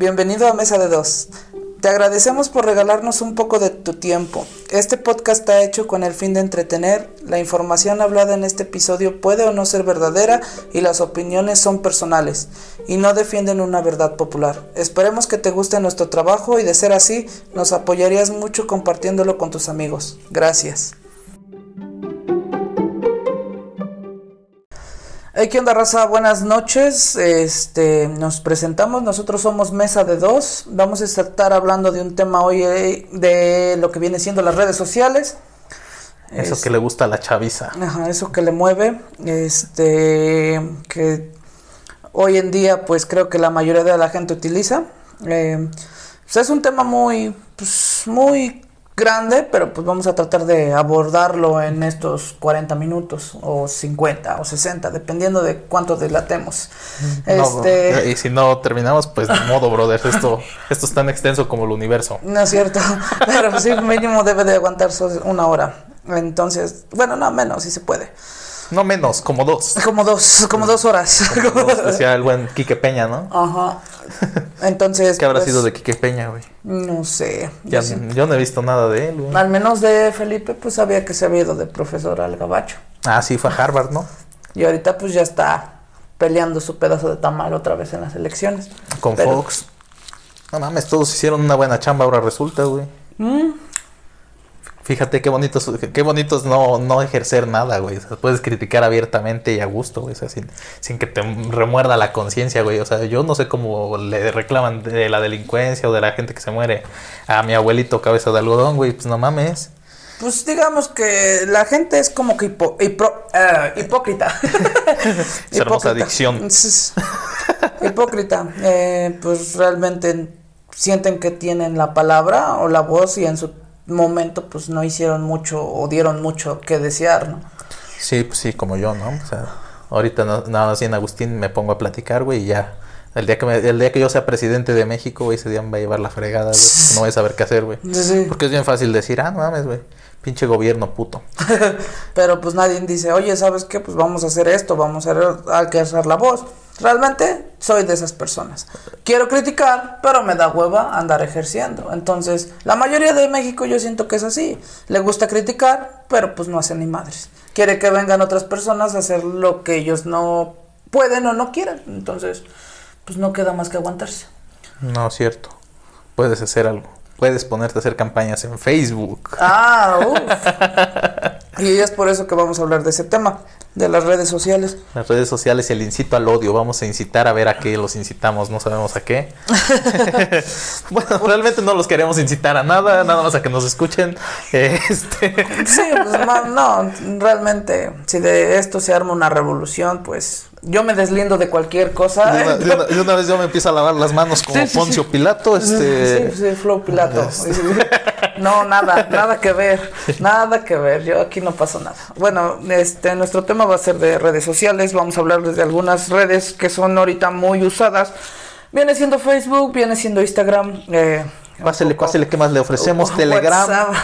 bienvenido a Mesa de Dos. Te agradecemos por regalarnos un poco de tu tiempo. Este podcast está hecho con el fin de entretener. La información hablada en este episodio puede o no ser verdadera y las opiniones son personales y no defienden una verdad popular. Esperemos que te guste nuestro trabajo y de ser así, nos apoyarías mucho compartiéndolo con tus amigos. Gracias. Hey, ¿qué onda, raza? Buenas noches. Este, nos presentamos. Nosotros somos Mesa de Dos. Vamos a estar hablando de un tema hoy eh, de lo que viene siendo las redes sociales. Eso Es- que le gusta a la chaviza. Ajá, eso que le mueve. Este, que hoy en día, pues creo que la mayoría de la gente utiliza. Eh, pues, es un tema muy, pues, muy grande, pero pues vamos a tratar de abordarlo en estos 40 minutos, o 50, o 60, dependiendo de cuánto dilatemos. No, Este. y si no terminamos, pues de modo, brother. Esto, esto es tan extenso como el universo. No es cierto, pero sí mínimo debe de aguantar una hora. Entonces, bueno, no menos, si se puede. No menos, como dos. Como dos, como dos horas. Como dos, decía el buen Quique Peña, ¿no? Ajá. Entonces. ¿Qué habrá pues, sido de Quique Peña, güey? No sé. Ya, Yo yo no he visto nada de él, güey. Al menos de Felipe, pues sabía que se había ido de profesor al gabacho. Ah, sí, fue a Harvard, ¿no? Y ahorita, pues ya está peleando su pedazo de tamal otra vez en las elecciones. Con Pero- Fox. No mames, todos hicieron una buena chamba, ahora resulta, güey. Mm, Fíjate qué bonito, es- qué bonito es no, no ejercer nada, güey. O sea, puedes criticar abiertamente y a gusto, güey. O sea, sin, sin que te remuerda la conciencia, güey. O sea, yo no sé cómo le reclaman de la delincuencia o de la gente que se muere a mi abuelito cabeza de algodón, güey. Pues no mames. Pues digamos que la gente es como que hipo- hipro- eh, hipócrita. Esa hermosa dicción. Es- hipócrita. Eh, pues realmente sienten que tienen la palabra o la voz y en su momento pues no hicieron mucho o dieron mucho que desear, ¿no? Sí, pues sí, como yo, ¿no? O sea, ahorita no- nada más en Agustín me pongo a platicar, güey, y ya. El día, que me- el día que yo sea presidente de México, güey, ese día me va a llevar la fregada, güey. No voy a saber qué hacer, güey. Sí, sí. Porque es bien fácil decir, ah, no mames, güey. Pinche gobierno puto. Pero pues nadie dice, oye, ¿sabes qué? Pues vamos a hacer esto, vamos a alzar la voz. Realmente soy de esas personas. Quiero criticar, pero me da hueva andar ejerciendo. Entonces, la mayoría de México yo siento que es así. Le gusta criticar, pero pues no hacen ni madres. Quiere que vengan otras personas a hacer lo que ellos no pueden o no quieren. Entonces, pues no queda más que aguantarse. No, cierto. Puedes hacer algo. Puedes ponerte a hacer campañas en Facebook. Ah, uff. y es por eso que vamos a hablar de ese tema, de las redes sociales. Las redes sociales, el incito al odio. Vamos a incitar a ver a qué los incitamos. No sabemos a qué. bueno, realmente no los queremos incitar a nada. Nada más a que nos escuchen. Este. Sí, pues no, realmente, si de esto se arma una revolución, pues yo me deslindo de cualquier cosa. De una, de una- de una vez yo me empiezo a lavar las manos como Sí, sí, Poncio sí. Pilato. Este. Sí, sí, Flow Pilato. No, nada, nada que ver, nada que ver, yo aquí no pasó nada. Bueno, este, nuestro tema va a ser de redes sociales, vamos a hablar de algunas redes que son ahorita muy usadas. Viene siendo Facebook, viene siendo Instagram. Eh, Pásele, pásele, ¿qué más le ofrecemos? Telegram. WhatsApp.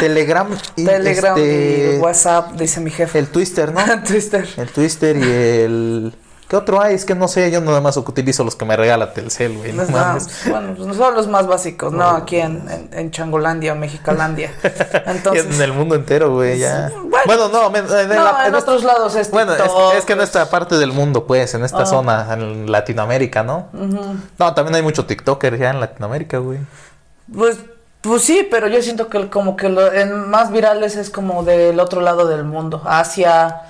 Telegram y Telegram este, y WhatsApp, dice mi jefe. El Twister, ¿no? Twister. El Twister y el. ¿Qué otro hay? Es que no sé, yo nada más utilizo los que me regala Telcel, güey. No no, bueno, pues son los más básicos, ¿no? Aquí en, en, en Changolandia, Mexicalandia. Entonces, en el mundo entero, güey, ya. Bueno, Bueno, no, en, no, la- en en otros lados es Bueno, TikTok, es que en esta parte del mundo, pues, en esta Ah. zona, en Latinoamérica, ¿no? No, también hay mucho TikToker ya en Latinoamérica, güey. Pues, pues sí, pero yo siento que como que lo en más virales es como del otro lado del mundo, Asia,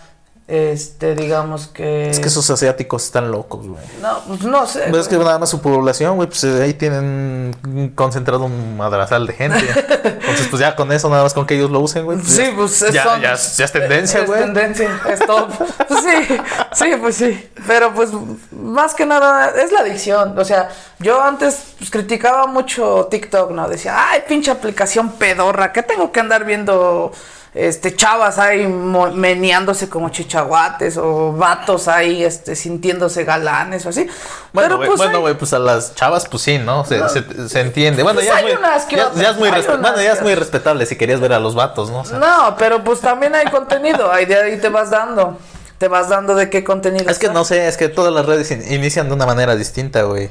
este, digamos que... Es que esos asiáticos están locos, güey. No, pues no sé. Pues es que nada más su población, güey, pues eh, ahí tienen concentrado un madrazal de gente. Entonces, pues ya con eso, nada más con que ellos lo usen, güey. pues Sí, ya- pues es ya, son- ya, es- ya es tendencia, es güey. tendencia, es top. Pues sí, sí, pues sí. Pero pues más que nada es la adicción. O sea, yo antes pues, criticaba mucho TikTok, ¿no? Decía, ay, pinche aplicación pedorra, ¿qué tengo que andar viendo? Este, chavas ahí meneándose como chichaguates o vatos ahí, este, sintiéndose galanes o así. Bueno, güey, pues bueno, hay- güey, pues a las chavas, pues sí, ¿no? Se, se, se entiende. Bueno, Pues ya, hay es muy, ya, es muy bueno, ya es muy respetable si querías ver a los vatos, ¿no? O sea, No, pero pues también hay contenido, ahí de ahí te vas dando. Te vas dando de qué contenido. es que no sé, es que todas las redes in- inician de una manera distinta, güey.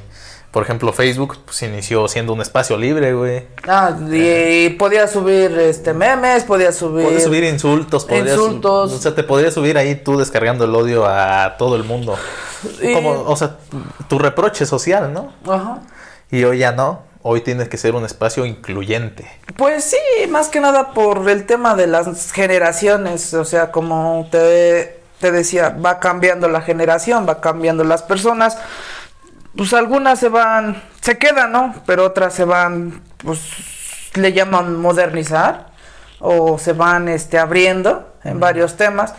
Por ejemplo, Facebook pues, inició siendo un espacio libre, güey. Ah, y podía subir este memes, podía subir. Podías subir insultos, podías, Insultos. O sea, te podrías subir ahí tú descargando el odio a todo el mundo. Y- Como, o sea, tu reproche social, ¿no? Ajá. Y hoy ya no. Hoy tienes que ser un espacio incluyente. Pues sí, más que nada por el tema de las generaciones, o sea, como te, te decía, va cambiando la generación, va cambiando las personas, pues algunas se van, se quedan, ¿no? Pero otras se van, pues le llaman modernizar o se van este abriendo en varios temas.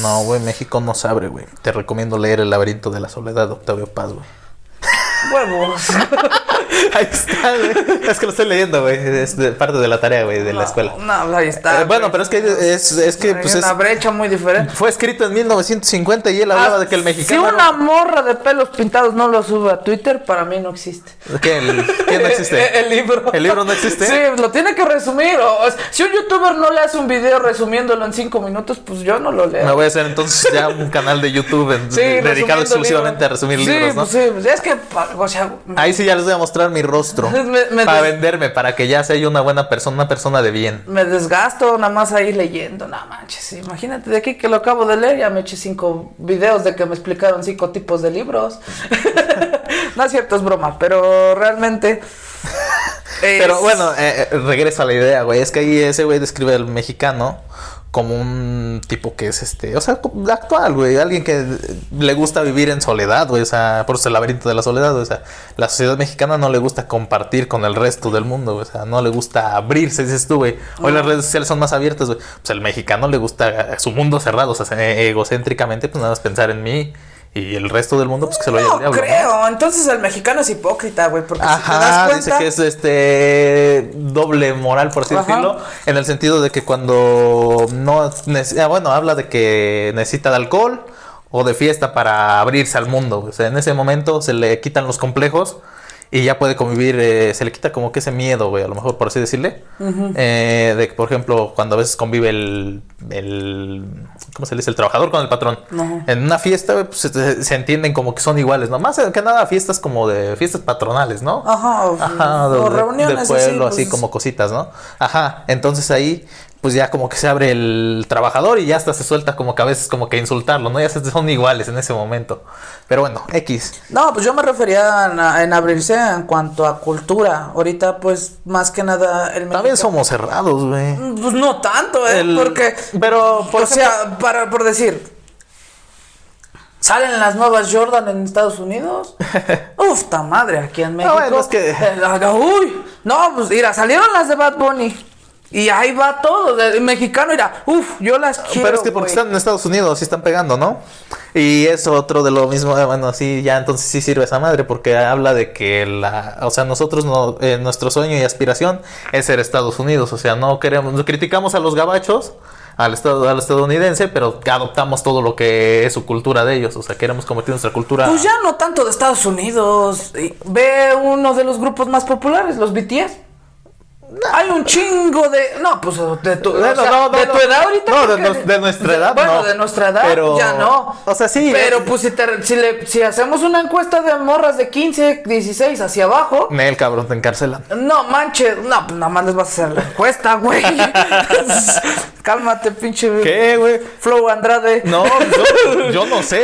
No, güey, México no se abre, güey. Te recomiendo leer El laberinto de la soledad de Octavio Paz, güey. Huevos. Ahí está, güey. Es que lo estoy leyendo, güey. Es de parte de la tarea, güey, de la escuela. No, ahí está. Eh, bueno, pero es que es, es que pues una es, brecha muy diferente. fue escrito en 1950 y él hablaba de que el mexicano. Ah, Si una morra de pelos pintados no lo sube a Twitter, para mí no existe. ¿Qué? ¿El, ¿Qué no existe? El libro. ¿El libro no existe? Sí, lo tiene que resumir. o- si un youtuber no le hace un video resumiéndolo en cinco minutos, pues yo no lo leo. Me voy a hacer entonces ya un canal de YouTube en- Sí, dedicado exclusivamente a resumir Sí, libros, ¿no? pues sí, pues es que, o sea, Ahí sí ya les voy a mostrar mi rostro Me- me para des- venderme, para que ya sea yo una buena persona, una persona de bien. me desgasto nada más ahí leyendo. No manches, imagínate de aquí que lo acabo de leer, ya me eché cinco videos de que me explicaron cinco tipos de libros. no es cierto, es broma, pero realmente. Pero bueno, eh, eh, regreso a la idea, güey. Es que ahí ese güey describe al mexicano como un tipo que es este, o sea, actual, güey. Alguien que le gusta vivir en soledad, güey. O sea, por el laberinto de la soledad, güey. O sea, la sociedad mexicana no le gusta compartir con el resto del mundo, güey. O sea, no le gusta abrirse, dices tú, güey. Hoy las redes sociales son más abiertas, güey. Pues al mexicano le gusta su mundo cerrado, o sea, e- egocéntricamente, pues nada más pensar en mí. Y el resto del mundo, pues que se lo lleve No diablo. ¿no? creo, entonces el mexicano es hipócrita, güey, porque si te das Ajá, cuenta, dice que es este doble moral, por así Ajá. decirlo, en el sentido de que cuando no ah, bueno, habla de que necesita de alcohol o de fiesta para abrirse al mundo. O sea, en ese momento se le quitan los complejos y ya puede convivir, eh, se le quita como que ese miedo, güey, a lo mejor por así decirle. Eh, de que, por ejemplo, cuando a veces convive el, el ¿cómo se le dice? El trabajador con el patrón. Ajá. En una fiesta, güey, pues se, se entienden como que son iguales, ¿no? Más que nada fiestas como de fiestas patronales, ¿no? Ajá, o, Ajá, o de, reuniones de pueblo, así, pues, como cositas, ¿no? Ajá, entonces ahí, pues ya como que se abre el trabajador y ya hasta se suelta como que a veces como que insultarlo, ¿no? Ya son iguales en ese momento. Pero bueno, X. No, pues yo me refería en, en abrirse en cuanto a cultura. Ahorita, pues, más que nada el También somos cerrados, güey. Pues no tanto, ¿eh? El- Porque, Pero, por o sea, para, por decir, ¿salen las nuevas Jordan en Estados Unidos? Uf, ta madre, aquí en México. bueno, es que- eh, uy, no, pues mira, salieron las de Bad Bunny. Y ahí va todo, de mexicano, mira, uf, yo las quiero. Pero es que porque están en Estados Unidos, sí están pegando, ¿no? Y es otro de lo mismo, eh, bueno, sí, ya entonces sí sirve esa madre, porque habla de que la, o sea, nosotros, no, eh, nuestro sueño y aspiración es ser Estados Unidos, o sea, no queremos, no criticamos a los gabachos, al, estado, al estadounidense, pero adoptamos todo lo que es su cultura de ellos, o sea, queremos convertir nuestra cultura... Pues ya no tanto de Estados Unidos. Ve uno de los grupos más populares, los BTS. Hay un chingo de. No, pues de tu, o Bueno, sea, no, no, de no. tu edad ahorita. No, de nos- de nuestra edad, Bueno, no. de nuestra edad Pero- ya no. o sea, sí, Pero eh. pues si, te- si, le- si hacemos una encuesta de morras de 15, 16 hacia abajo. Nel, cabrón, te encarcelan. No manches, no, pues nada más les vas a hacer la encuesta, güey. Cálmate, pinche. ¿Qué, güey? Flow Andrade. No, yo, yo no sé.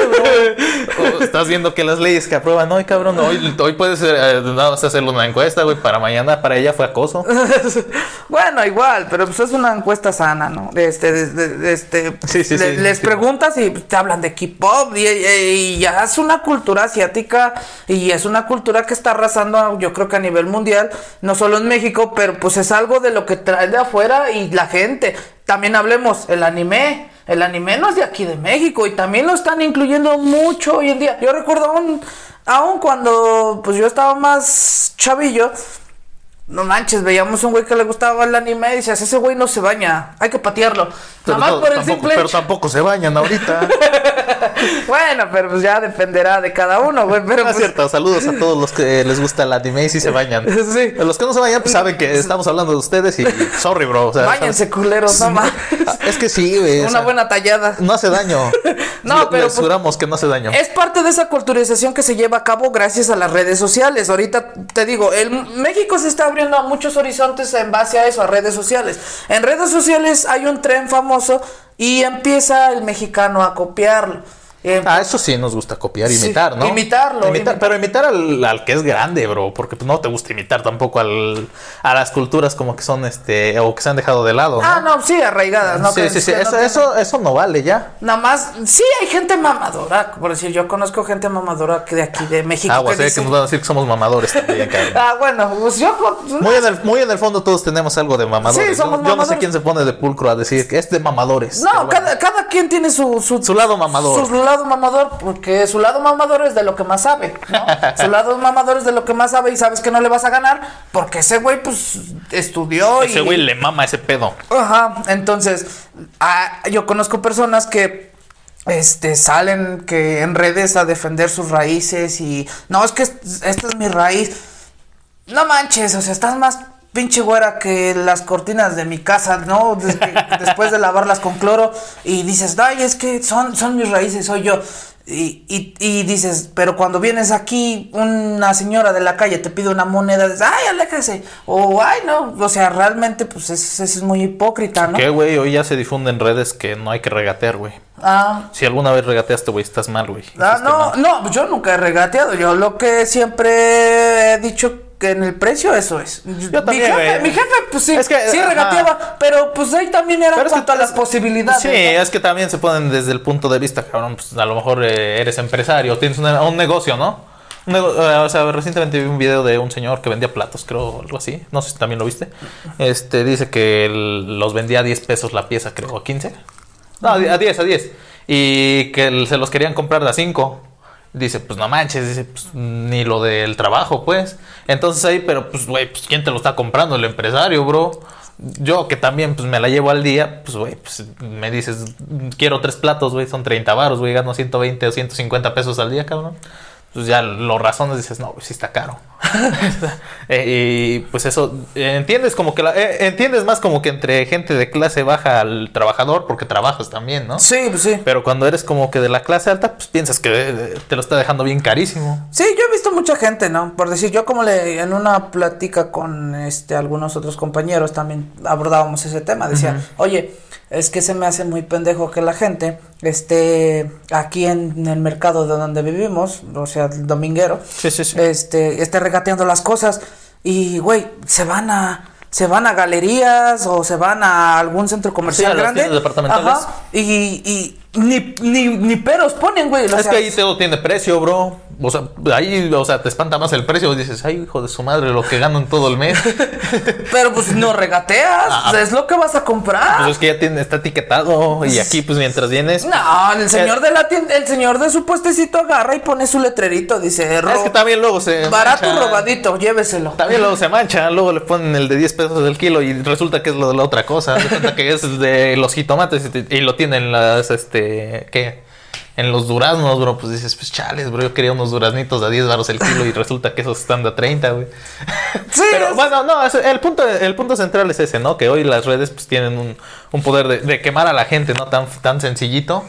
O Estás viendo que las leyes que aprueban hoy, cabrón, hoy, hoy puedes eh, nada más hacerle una encuesta, güey, para mañana, para ella fue acoso. bueno, igual, pero pues es una encuesta sana, ¿no? Este, de- este, Sí, sí, le- sí, les preguntas y te hablan de K-pop y ya es una cultura asiática y es una cultura que está arrasando, yo creo que a nivel mundial, no solo en México, pero pues es algo de lo que trae de afuera y la gente. También hablemos, el anime. El anime no es de aquí de México y también lo están incluyendo mucho hoy en día. Yo recuerdo aún, aún cuando pues yo estaba más chavillo, no manches, veíamos un güey que le gustaba el anime y decías, ese güey no se baña, hay que patearlo. Pero, Nada más no, por el tampoco, simple pero tampoco se bañan ahorita. Bueno, pero pues ya dependerá de cada uno, güey. Pero No es pues, cierto, saludos a todos los que les gusta el anime y sí se bañan. Sí. Los que no se bañan, pues saben que estamos hablando de ustedes y sorry, bro. O sea, Báñense, culeros, no mames. Es que sí, güey. o Una sea, buena tallada. No hace daño. No, pero pues- que no hace daño. Es parte de esa culturización que se lleva a cabo gracias a las redes sociales. Ahorita te digo, el México se está abriendo muchos horizontes en base a eso, a redes sociales. En redes sociales hay un tren famoso y empieza el mexicano a copiarlo. Eh, Ah, eso sí nos gusta copiar, Sí, imitar, ¿no? imitarlo, Imitar- imitar. Pero imitar al, al que es grande, bro. Porque pues, no te gusta imitar tampoco al, a las culturas como que son, este, o que se han dejado de lado, ¿no? Ah, no, sí, arraigadas, ¿no? sí, Que- sí, sí. que no Eso, tienen- eso, eso no vale ya. Nada más, sí hay gente mamadora, por decir, yo conozco gente mamadora que de aquí, de México. Ah, que sé dice- que nos van a decir que somos mamadores también. Ah, bueno, pues yo... pues, Muy en, el, muy en el fondo todos tenemos algo de mamadores. Sí, somos yo, yo no sé mamadores. quién se pone de pulcro a decir que es de mamadores. No, bueno. cada, cada quien tiene su, su, Su lado mamador. Su lado mamador, porque su lado mamador es de lo que más sabe, ¿no? su lado mamador es de lo que más sabe y sabes que no le vas a ganar, porque ese güey, pues, estudió y... Ese güey le mama ese pedo. Ajá, entonces, ah, yo conozco personas que este salen que en redes a defender sus raíces y no es que est- esta es mi raíz. No manches, o sea, estás más pinche güera que las cortinas de mi casa, ¿no? Des- después de lavarlas con cloro y dices, "Ay, es que son son mis raíces, soy yo." Y, y, y dices, pero cuando vienes aquí, una señora de la calle te pide una moneda, dices, ay, aléjese. O, ay, no. O sea, realmente, pues eso es muy hipócrita, ¿no? ¿Qué, güey? Hoy ya se difunde en redes que no hay que regatear, güey. Ah, Si alguna vez regateaste, güey, estás mal, güey. ah, no, mal. no, yo nunca he regateado. Yo lo que siempre he dicho que en el precio eso es. Yo también, mi, jefe, mi jefe, pues sí, Es que, sí ajá. regateaba, pero pues ahí también era Pero es que cuanto a las es- posibilidades. Sí, ¿no? es que también se ponen desde el punto de vista, cabrón, pues a lo mejor eh, eres empresario, tienes una- un negocio, ¿no? Eh, o sea, recientemente vi un video de un señor que vendía platos, creo, algo así. No sé si también lo viste. Este, dice que los vendía a 10 pesos la pieza, creo, a 15. No, a 10, a 10. Y que se los querían comprar a 5. Dice, pues no manches, dice, pues ni lo del trabajo, pues. Entonces ahí, pero pues, güey, pues ¿quién te lo está comprando? El empresario, bro. Yo que también, pues me la llevo al día, pues, güey, pues me dices, quiero tres platos, güey, son 30 baros, güey, gano 120 o 150 pesos al día, cabrón. Pues ya lo razones dices, no, pues sí está caro. Eh, y pues eso, entiendes como que la, eh, entiendes más como que entre gente de clase baja al trabajador, porque trabajas también, ¿no? Sí, pues sí. Pero cuando eres como que de la clase alta, pues piensas que eh, te lo está dejando bien carísimo. Sí, yo he visto mucha gente, ¿no? Por decir, yo como le en una plática con este algunos otros compañeros también abordábamos ese tema, decía, "Oye, es que se me hace muy pendejo que la gente esté aquí en el mercado de donde vivimos, o sea, el dominguero, Sí, sí, sí. este esté regateando las cosas y güey, se van a se van a galerías o se van a algún centro comercial Sí, a las grande. tiendas departamentales. Ajá, y, y ni, ni, ni peros ponen, güey. o es sea, que ahí todo tiene precio, bro. O sea, ahí, o sea, te espanta más el precio. Dices, ay, hijo de su madre, lo que gano en todo el mes. Pero pues no regateas, Ah, es lo que vas a comprar. pues es que ya tiene, está etiquetado. Y aquí, pues mientras vienes. no, el señor Eh, de la tienda, el señor de su puestecito agarra y pone su letrerito, dice, Es que "Ro- también luego se. barato mancha. robadito, lléveselo. También luego se mancha, luego le ponen el de 10 pesos del kilo y resulta que es lo de la otra cosa. De cuenta que es de los jitomates y, te- y lo tienen las, este, ¿qué? En los duraznos, bro, pues dices, pues chales, bro, yo quería unos duraznitos a 10 baros el kilo y resulta que esos están de a 30, güey. Sí, Pero es- bueno, no, el punto, el punto central es ese, ¿no? Que hoy las redes pues tienen un, un poder de, de quemar a la gente, ¿no? Tan, tan sencillito.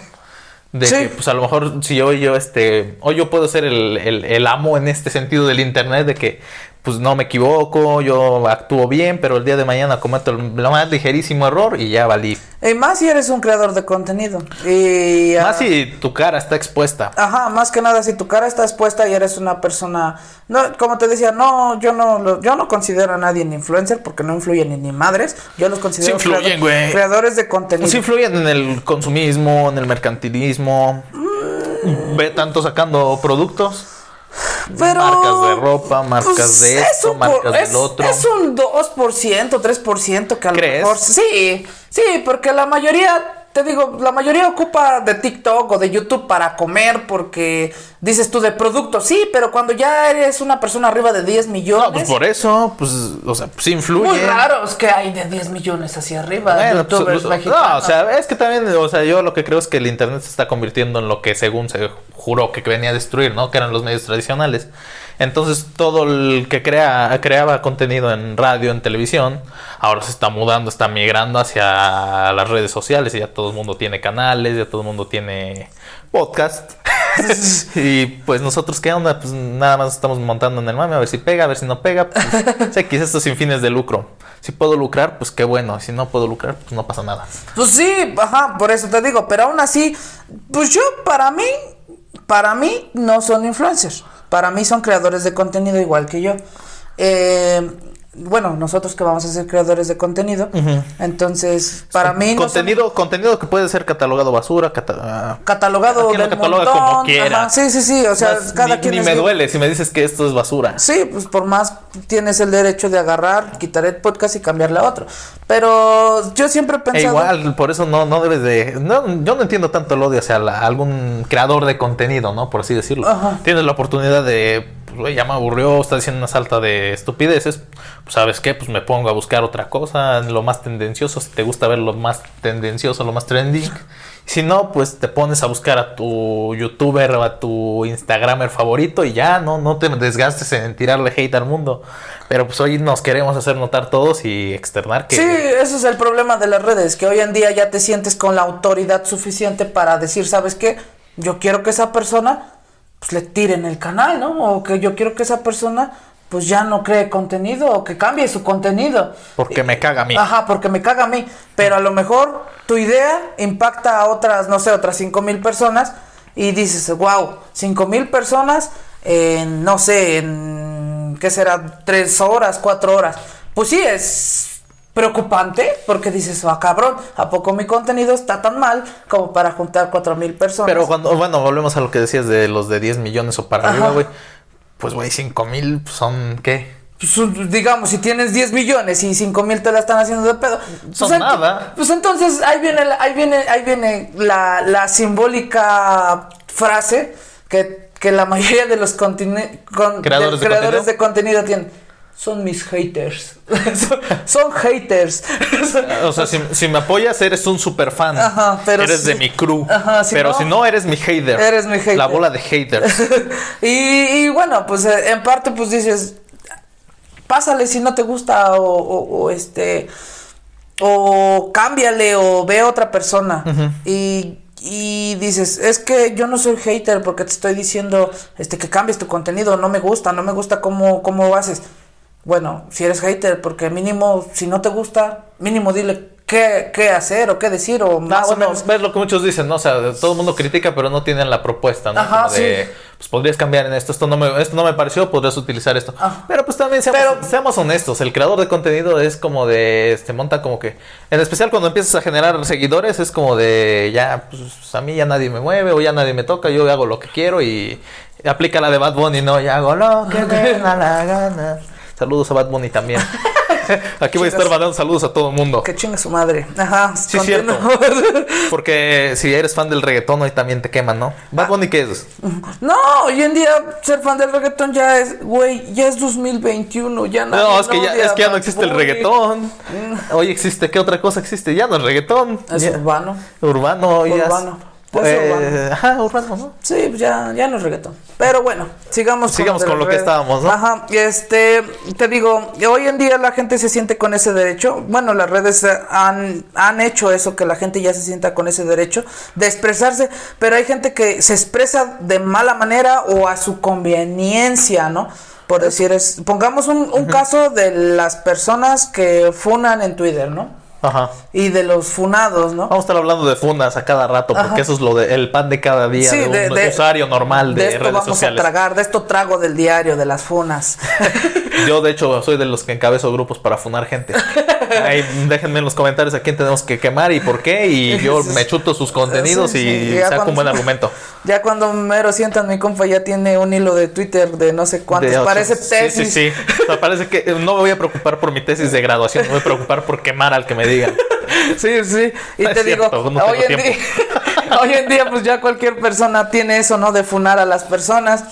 De Sí. que, pues a lo mejor si hoy yo, este, hoy yo puedo ser el, el- el amo en este sentido del internet, de que, pues no me equivoco, yo actúo bien, pero el día de mañana cometo el lo más ligerísimo error y ya valí. y más si eres un creador de contenido. Y, ah, Más si tu cara está expuesta. Ajá, más que nada, si tu cara está expuesta y eres una persona, no, como te decía, no, yo no, lo- yo no considero a nadie en influencer porque no influyen ni, ni madres, yo los considero Sí influyen, creado- güey. creadores de contenido. Pues influyen en el consumismo, en el mercantilismo. Ve tanto sacando productos. Pero, marcas de ropa, marcas pues, de es esto, por- marcas es- del otro. Es un 2%, 3% que a lo ¿Crees? mejor. Sí, sí, porque la mayoría, te digo, la mayoría ocupa de TikTok o de YouTube para comer porque dices tú de productos, sí, pero cuando ya eres una persona arriba de 10 millones. No, pues por eso, pues, o sea, pues influye. Muy raros que hay de 10 millones hacia arriba. Bueno, pues, youtubers no, mexicanos. o sea, es que también, o sea, yo lo que creo es que el internet se está convirtiendo en lo que según se juró que venía a destruir, ¿no? Que eran los medios tradicionales. Entonces todo el que crea, creaba contenido en radio, en televisión, ahora se está mudando, está migrando hacia las redes sociales y ya todo el mundo tiene canales, ya todo el mundo tiene podcast. y pues nosotros, ¿qué onda? Pues nada más estamos montando en el mame a ver si pega, a ver si no pega. Pues, que esto sin fines de lucro. Si puedo lucrar, pues qué bueno. Si no puedo lucrar, pues no pasa nada. Pues sí, ajá, por eso te digo. Pero aún así, pues yo, para mí, para mí no son influencers. Para mí son creadores de contenido igual que yo. Eh, bueno, nosotros que vamos a ser creadores de contenido, entonces para mí contenido, contenido que puede ser catalogado basura, ah, catalogado del cataloga como quiera. sí, sí, sí, o sea, cada ni, quien ni me duele si me dices que esto es basura. Sí, pues por más tienes el derecho de agarrar, quitar el podcast y cambiarle a otro. Pero yo siempre he pensado e igual, por eso no no debes de no, yo no entiendo tanto el odio hacia algún creador de contenido, ¿no? Por así decirlo. Tienes la oportunidad de pues, ya me aburrió, está diciendo una salta de estupideces, pues sabes qué, pues me pongo a buscar otra cosa, lo más tendencioso, si te gusta ver lo más tendencioso, lo más trending. Si no, pues te pones a buscar a tu youtuber o a tu instagramer favorito y ya, no, no te desgastes en tirarle hate al mundo. Pero pues hoy nos queremos hacer notar todos y externar que... Sí, ese es el problema de las redes, que hoy en día ya te sientes con la autoridad suficiente para decir, ¿sabes qué? Yo quiero que esa persona pues le tiren el canal, ¿no? O que yo quiero que esa persona pues ya no cree contenido o que cambie su contenido. Porque me caga a mí. Ajá, porque me caga a mí. Pero a lo mejor tu idea impacta a otras, no sé, otras cinco mil personas y dices, wow, cinco mil personas en, no sé, en, ¿qué será? Tres horas, cuatro horas. Pues sí, es preocupante porque dices, ah, cabrón, ¿a poco mi contenido está tan mal como para juntar cuatro mil personas? Pero cuando, bueno, volvemos a lo que decías de los de 10 millones o para arriba, güey. Pues, güey, cinco mil son, ¿qué? Pues, digamos, si tienes 10 millones y 5 mil te la están haciendo de pedo. Pues son nada. Pues entonces ahí viene, ahí viene, ahí viene la, la simbólica frase que, que la mayoría de los creadores, de, creadores de contenido tienen son mis haters. son, haters. o sea, si, me apoyas, eres un super fan. Ajá, pero eres de mi crew. Ajá, pero si no, eres mi hater. Eres mi hater. La bola de haters. y, bueno, pues eh, en parte, pues dices, pásale si no te gusta o, este. O cámbiale o ve a otra persona. Y y dices, es que yo no soy hater porque te estoy diciendo este que cambies tu contenido, no me gusta, no me gusta cómo, cómo haces bueno, si eres hater, porque mínimo, si no te gusta, mínimo dile qué, qué hacer o qué decir o más o menos. Ves lo que muchos dicen, ¿no? O sea, todo el mundo critica, pero no tienen la propuesta, ¿no? Ajá, de, pues podrías cambiar en esto, esto no me, esto no me pareció, podrías utilizar esto. Ah. Pero pues también seamos, seamos, honestos, el creador de contenido es como de, este, monta como que, en especial cuando empiezas a generar seguidores, es como de, ya, pues a mí ya nadie me mueve o ya nadie me toca, yo hago lo que quiero y aplica la de Bad Bunny, ¿no? Ya hago lo que me da la gana. Saludos a Bad Bunny también. Aquí voy a estar mandando saludos a todo el mundo. Que chinga su madre. Ajá. Sí, cierto. Porque si eres fan del reggaetón, hoy también te queman, ¿no? ¿Bad Bunny qué es? No, hoy en día ser fan del reggaetón ya es, güey, ya es 2021. Ya no. No, es que, ya, es que ya no existe el reggaetón. Mm. Hoy existe, ¿qué otra cosa existe? Ya no es reggaetón. Es urbano. Urbano, urbano. Pues, ajá, urbano, ¿no? Sí, pues ya, ya no es reggaetón. Pero bueno, sigamos, sigamos con, lo que estábamos, ¿no? Ajá, este, te digo, hoy en día la gente se siente con ese derecho. Bueno, las redes han, han hecho eso, que la gente ya se sienta con ese derecho de expresarse, pero hay gente que se expresa de mala manera o a su conveniencia, ¿no? Por decir, es, pongamos un, un caso de las personas que funan en Twitter, ¿no? Ajá. y de los funados, ¿no? Vamos a estar hablando de funas a cada rato, porque eso es lo de el pan de cada día de, un usuario normal de, de esto vamos a tragar, de esto trago del diario, de las funas. Yo, de hecho, soy de los que encabezo grupos para funar gente. Ahí, déjenme en los comentarios a quién tenemos que quemar y por qué, y yo me chuto sus contenidos y saco un buen argumento. Ya cuando mero sientan, mi compa ya tiene un hilo de Twitter de no sé cuántos, parece tesis. Sí, sí, sí. O sea, parece que no me voy a preocupar por mi tesis de graduación, me voy a preocupar por quemar al que me digan. Sí, sí. Y te digo, hoy, en día, hoy en día, pues ya cualquier persona tiene eso, ¿no? De funar a las personas.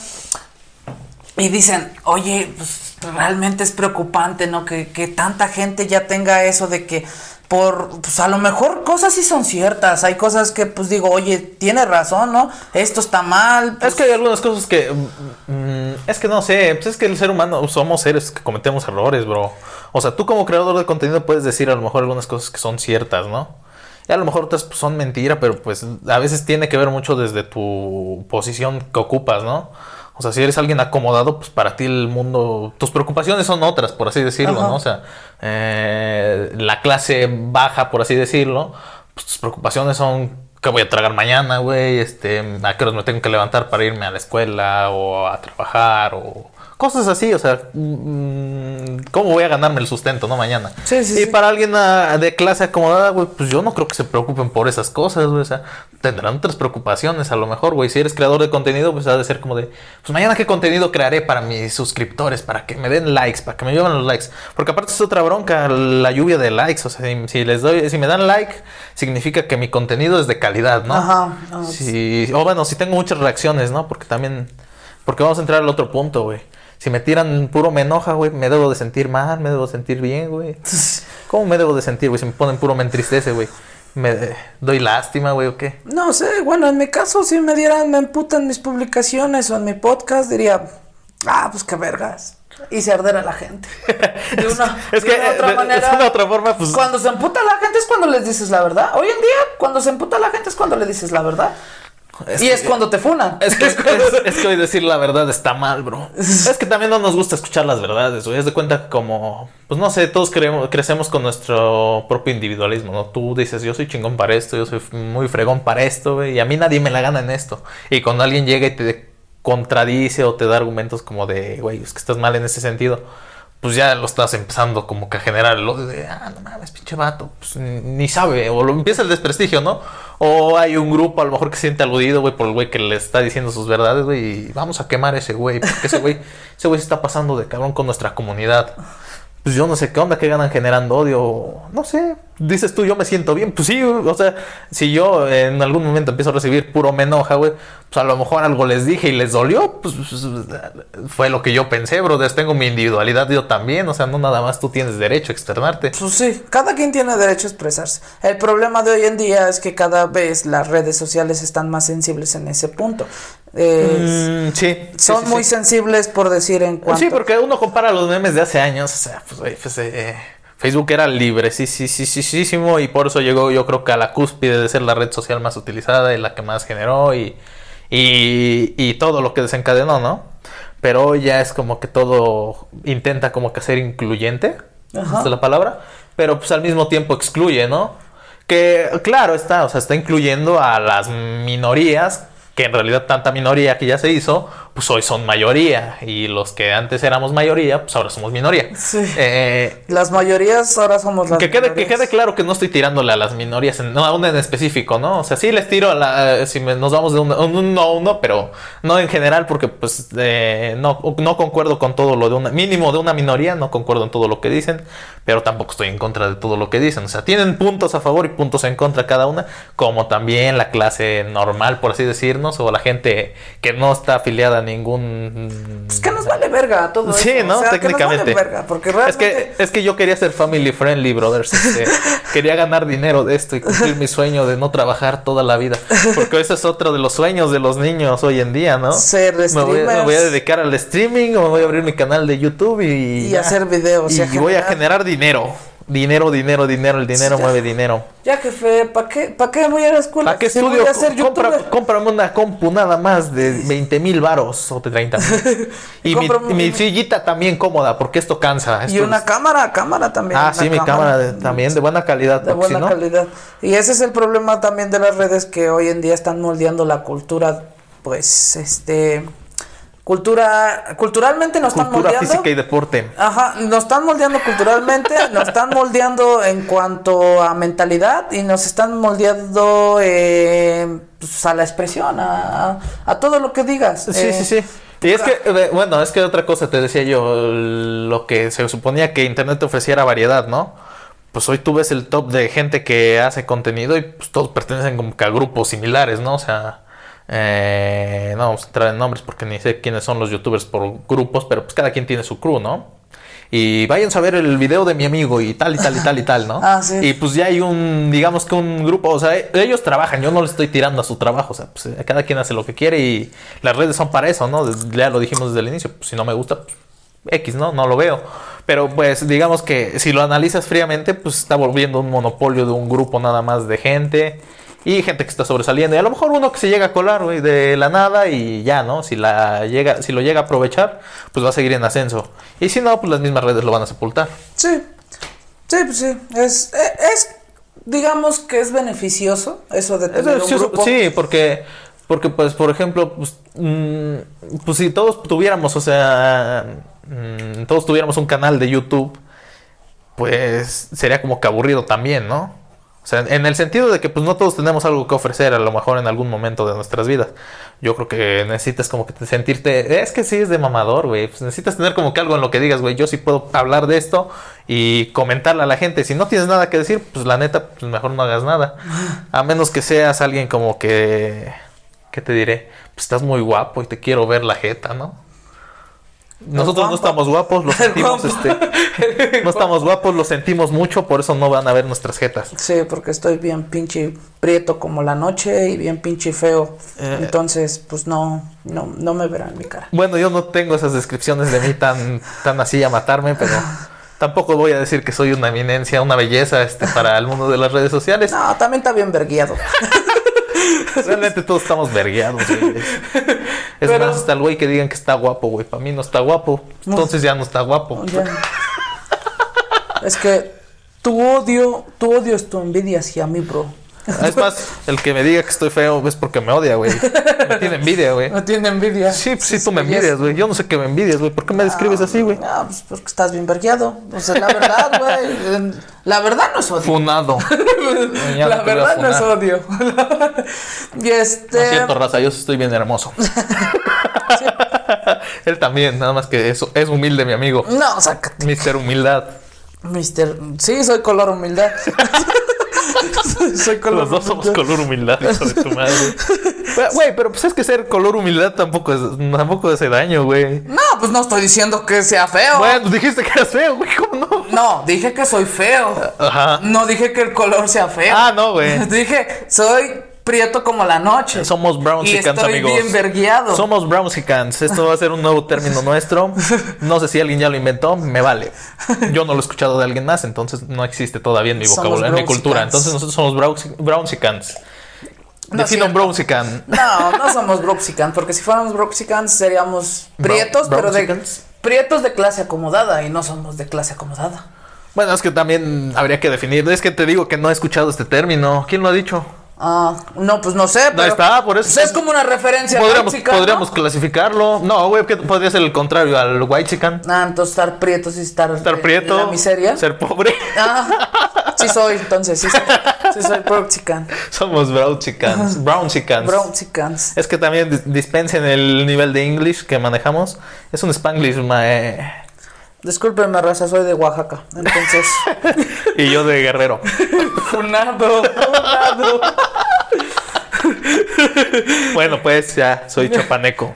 Y dicen, oye, pues realmente es preocupante, ¿no? Que, que tanta gente ya tenga eso de que por, pues a lo mejor cosas sí son ciertas, hay cosas que pues digo, oye, tiene razón, ¿no? Esto está mal. Es que hay algunas cosas que, mm, mm, es que no sé, pues es que el ser humano somos seres que cometemos errores, bro. O sea, tú como creador de contenido puedes decir a lo mejor algunas cosas que son ciertas, ¿no? Y a lo mejor otras pues, son mentira, pero pues a veces tiene que ver mucho desde tu posición que ocupas, ¿no? O sea, si eres alguien acomodado, pues para ti el mundo, tus preocupaciones son otras, por así decirlo, ¿no? O sea, eh, la clase baja, por así decirlo, pues tus preocupaciones son qué voy a tragar mañana, güey, este, a qué horas me tengo que levantar para irme a la escuela o a trabajar o Cosas así, o sea, mm, ¿cómo voy a ganarme el sustento, no? Mañana. Sí, sí, y para alguien ah, de clase acomodada, güey, pues yo no creo que se preocupen por esas cosas, güey. O sea, tendrán otras preocupaciones a lo mejor, güey. Si eres creador de contenido, pues ha de ser como de, pues mañana qué contenido crearé para mis suscriptores, para que me den likes, para que me lleven los likes. Porque aparte es otra bronca, la lluvia de likes. O sea, si, les doy, si me dan like, significa que mi contenido es de calidad, ¿no? Ajá. Sí, o bueno, si tengo muchas reacciones, ¿no? Porque también, porque vamos a entrar al otro punto, güey. Si me tiran puro me enoja, güey, me debo de sentir mal, me debo de sentir bien, güey. ¿Cómo me debo de sentir, güey? Si me ponen puro me entristece, güey. ¿Me doy lástima, güey, o qué? No sé, bueno, en mi caso, si me dieran, me emputan mis publicaciones o en mi podcast, diría, ah, pues qué vergas. se arder a la gente. De una, es que, otra manera. Una otra forma, pues. Cuando se emputa la gente es cuando les dices la verdad. Hoy en día, cuando se emputa la gente es cuando le dices la verdad y es cuando te funan. Es que, es, hoy decir la verdad está mal, bro. Es que también no nos gusta escuchar las verdades, güey. Es de cuenta como, pues no sé, todos creemos, crecemos con nuestro propio individualismo, ¿no? Tú dices, yo soy chingón para esto, yo soy muy fregón para esto, güey. Y a mí nadie me la gana en esto. Y cuando alguien llega y te contradice o te da argumentos como de, güey, es que estás mal en ese sentido pues ya lo estás empezando como que a generar el odio de, ah, no mames, pinche vato, pues ni sabe, o lo empieza el desprestigio, ¿no? O hay un grupo a lo mejor que se siente aludido, güey, por el güey que le está diciendo sus verdades, güey, y vamos a quemar a ese güey, porque ese güey, ese güey se está pasando de cabrón con nuestra comunidad pues yo no sé qué onda, que ganan generando odio, no sé, dices tú, yo me siento bien, pues sí, o sea, si yo en algún momento empiezo a recibir puro me enoja, güey, pues a lo mejor algo les dije y les dolió, pues, pues fue lo que yo pensé, bro, tengo mi individualidad yo también, o sea, no nada más tú tienes derecho a externarte. Pues sí, cada quien tiene derecho a expresarse. El problema de hoy en día es que cada vez las redes sociales están más sensibles en ese punto. Mm, sí, son muy sensibles por decir en cuanto. Sí, porque uno compara los memes de hace años, o sea, pues, pues eh, Facebook era libre, sí, sí, sí, sí, sí, sí, y por eso llegó yo creo que a la cúspide de ser la red social más utilizada y la que más generó y, y, y todo lo que desencadenó, ¿no? Pero ya es como que todo intenta como que ser incluyente, es la palabra, pero pues al mismo tiempo excluye, ¿no? Que claro está, o sea, está incluyendo a las minorías que en realidad tanta minoría que ya se hizo, pues hoy son mayoría. Y los que antes éramos mayoría, pues ahora somos minoría. Sí. Eh, las mayorías ahora somos las que quede, Que quede claro que no estoy tirándole a las minorías, en, no a una en específico, ¿no? O sea, sí les tiro a la, eh, si nos vamos de un, uno a uno, pero no en general, porque pues eh, no, no concuerdo con todo lo de una, mínimo de una minoría, no concuerdo en todo lo que dicen, pero tampoco estoy en contra de todo lo que dicen. O sea, tienen puntos a favor y puntos en contra cada una, como también la clase normal, por así decirnos, o la gente que no está afiliada ningún. Es que nos vale verga todo Sí, ¿no? Técnicamente. porque es, que, es que yo quería ser family friendly, brothers. Este, quería ganar dinero de esto y cumplir mi sueño de no trabajar toda la vida. Porque ese es otro de los sueños de los niños hoy en día, ¿no? Ser me voy, me voy, a dedicar al streaming o me voy a abrir mi canal de YouTube y. Y hacer videos. Y, voy a generar dinero. Dinero, dinero, dinero, el dinero mueve dinero. Ya jefe, ¿para qué, ¿para qué voy a la escuela? ¿Para qué estudio? Compra, cómprame una compu nada más de 20 mil varos o de 30 mil. y, mi, sillita también cómoda, porque esto cansa. y una cámara, cámara también. Ah, sí, mi cámara, también de buena calidad. De buena calidad. Y ese es el problema también de las redes que hoy en día están moldeando la cultura, pues, este Cultura, culturalmente nos están moldeando. física y deporte. Ajá, nos están moldeando culturalmente, nos están moldeando en cuanto a mentalidad y nos están moldeando eh, pues, a la expresión, a, todo lo que digas. Sí, sí, sí. Y es que, eh, bueno, es que otra cosa te decía yo, lo que se suponía que Internet te ofreciera variedad, ¿no? Pues hoy tú ves el top de gente que hace contenido y pues todos pertenecen como que a grupos similares, ¿no? O sea, eh, no vamos a entrar en nombres porque ni sé quiénes son los youtubers por grupos, pero pues cada quien tiene su crew, ¿no? y váyanse a ver el video de mi amigo y tal y tal y tal y tal, ¿no? Ah, sí. Y pues ya hay un, digamos que un grupo, o sea, ellos trabajan, yo no les estoy tirando a su trabajo, o sea, pues cada quien hace lo que quiere y las redes son para eso, ¿no? Ya lo dijimos desde el inicio, pues si no me gusta, pues, X, ¿no? No lo veo. Pero pues digamos que si lo analizas fríamente, pues está volviendo un monopolio de un grupo nada más de gente y gente que está sobresaliendo. Y a lo mejor uno que se llega a colar, güey, de la nada y ya, ¿no? Si, la llega, si lo llega a aprovechar, pues va a seguir en ascenso. Y si no, pues las mismas redes lo van a sepultar. Sí, sí, pues sí. Es, e, es, digamos que es beneficioso eso de tener un grupo. Sí, porque, porque pues, por ejemplo, pues, mm, pues si todos tuviéramos, o sea, mm, todos tuviéramos un canal de YouTube, pues sería como que aburrido también, ¿no? O sea, en el sentido de que pues no todos tenemos algo que ofrecer a lo mejor en algún momento de nuestras vidas. Yo creo que necesitas como que sentirte, es que sí es de mamador, güey. Pues necesitas tener como que algo en lo que digas, güey, yo sí puedo hablar de esto y comentarle a la gente. Si no tienes nada que decir, pues la neta, pues mejor no hagas nada. A menos que seas alguien como que, ¿qué te diré? Pues estás muy guapo y te quiero ver la jeta, ¿no? Nosotros no estamos guapos, lo sentimos, este, no estamos guapos, lo sentimos mucho, por eso no van a ver nuestras jetas. Sí, porque estoy bien pinche prieto como la noche y bien pinche feo. Eh, Entonces, pues no, no, no me verán mi cara. Bueno, yo no tengo esas descripciones de mí tan, tan así a matarme, pero tampoco voy a decir que soy una eminencia, una belleza, este, para el mundo de las redes sociales. No, también está bien verguiado. Realmente todos estamos vergueados, güey. Es más, hasta el güey que digan que está guapo, güey. Para mí no está guapo. Entonces ya no está guapo. Es que tu odio, tu odio es tu envidia hacia mí, bro. Es más, el que me diga que estoy feo es porque me odia, güey. Me tiene envidia, güey. Me tiene envidia. Sí, pues sí, tú me envidias, güey. Yo no sé qué me envidias, güey. ¿Por qué me describes así, güey? No, pues porque estás bien vergueado. O sea, la verdad, güey. La verdad no es odio. Funado. la verdad no es odio. y este. No siento, raza. Yo estoy bien hermoso. Él también, nada más que eso es humilde, mi amigo. No, sácate. Mister Humildad. Mister. Sí, soy color humildad. Soy color Los dos somos color humildad, hijo de tu madre. Güey, pero pues es que ser color humildad tampoco es, tampoco hace daño, güey. No, pues no estoy diciendo que sea feo. Bueno, dijiste que eras feo, güey, ¿cómo no? No, dije que soy feo. Ajá. No dije que el color sea feo. Ah, no, güey. Dije, soy prieto como la noche. Somos Brownsicans, amigos. bien vergueado. Somos Brownsicans. Esto va a ser un nuevo término nuestro. No sé si alguien ya lo inventó, me vale. Yo no lo he escuchado de alguien más, entonces no existe todavía en mi vocabulario, en mi cultura. Entonces nosotros somos Brownsicans. No, Defino un Browsican. No, no somos Browsicans, porque si fuéramos Browsicans seríamos prietos, pero de prietos de clase acomodada y no somos de clase acomodada. Bueno, es que también habría que definir. Es que te digo que no he escuchado este término. ¿Quién lo ha dicho? Ah, no, pues no sé. Pero está, por eso. es como una referencia podríamos, podríamos clasificarlo. No, güey, que podría ser el contrario al white chicken. Ah, entonces estar prieto sí estar. Estar prieto. la miseria. Ser pobre. Ah, sí soy, entonces, sí, sí soy brown chicken. Somos brown chickens. Brown chickens. Brown chickens. Es que también dispensen el nivel de English que manejamos. Es un Spanglish, mae. Discúlpenme, raza, soy de Oaxaca. Entonces. y yo de Guerrero. funado, funado. bueno, pues ya, soy chapaneco.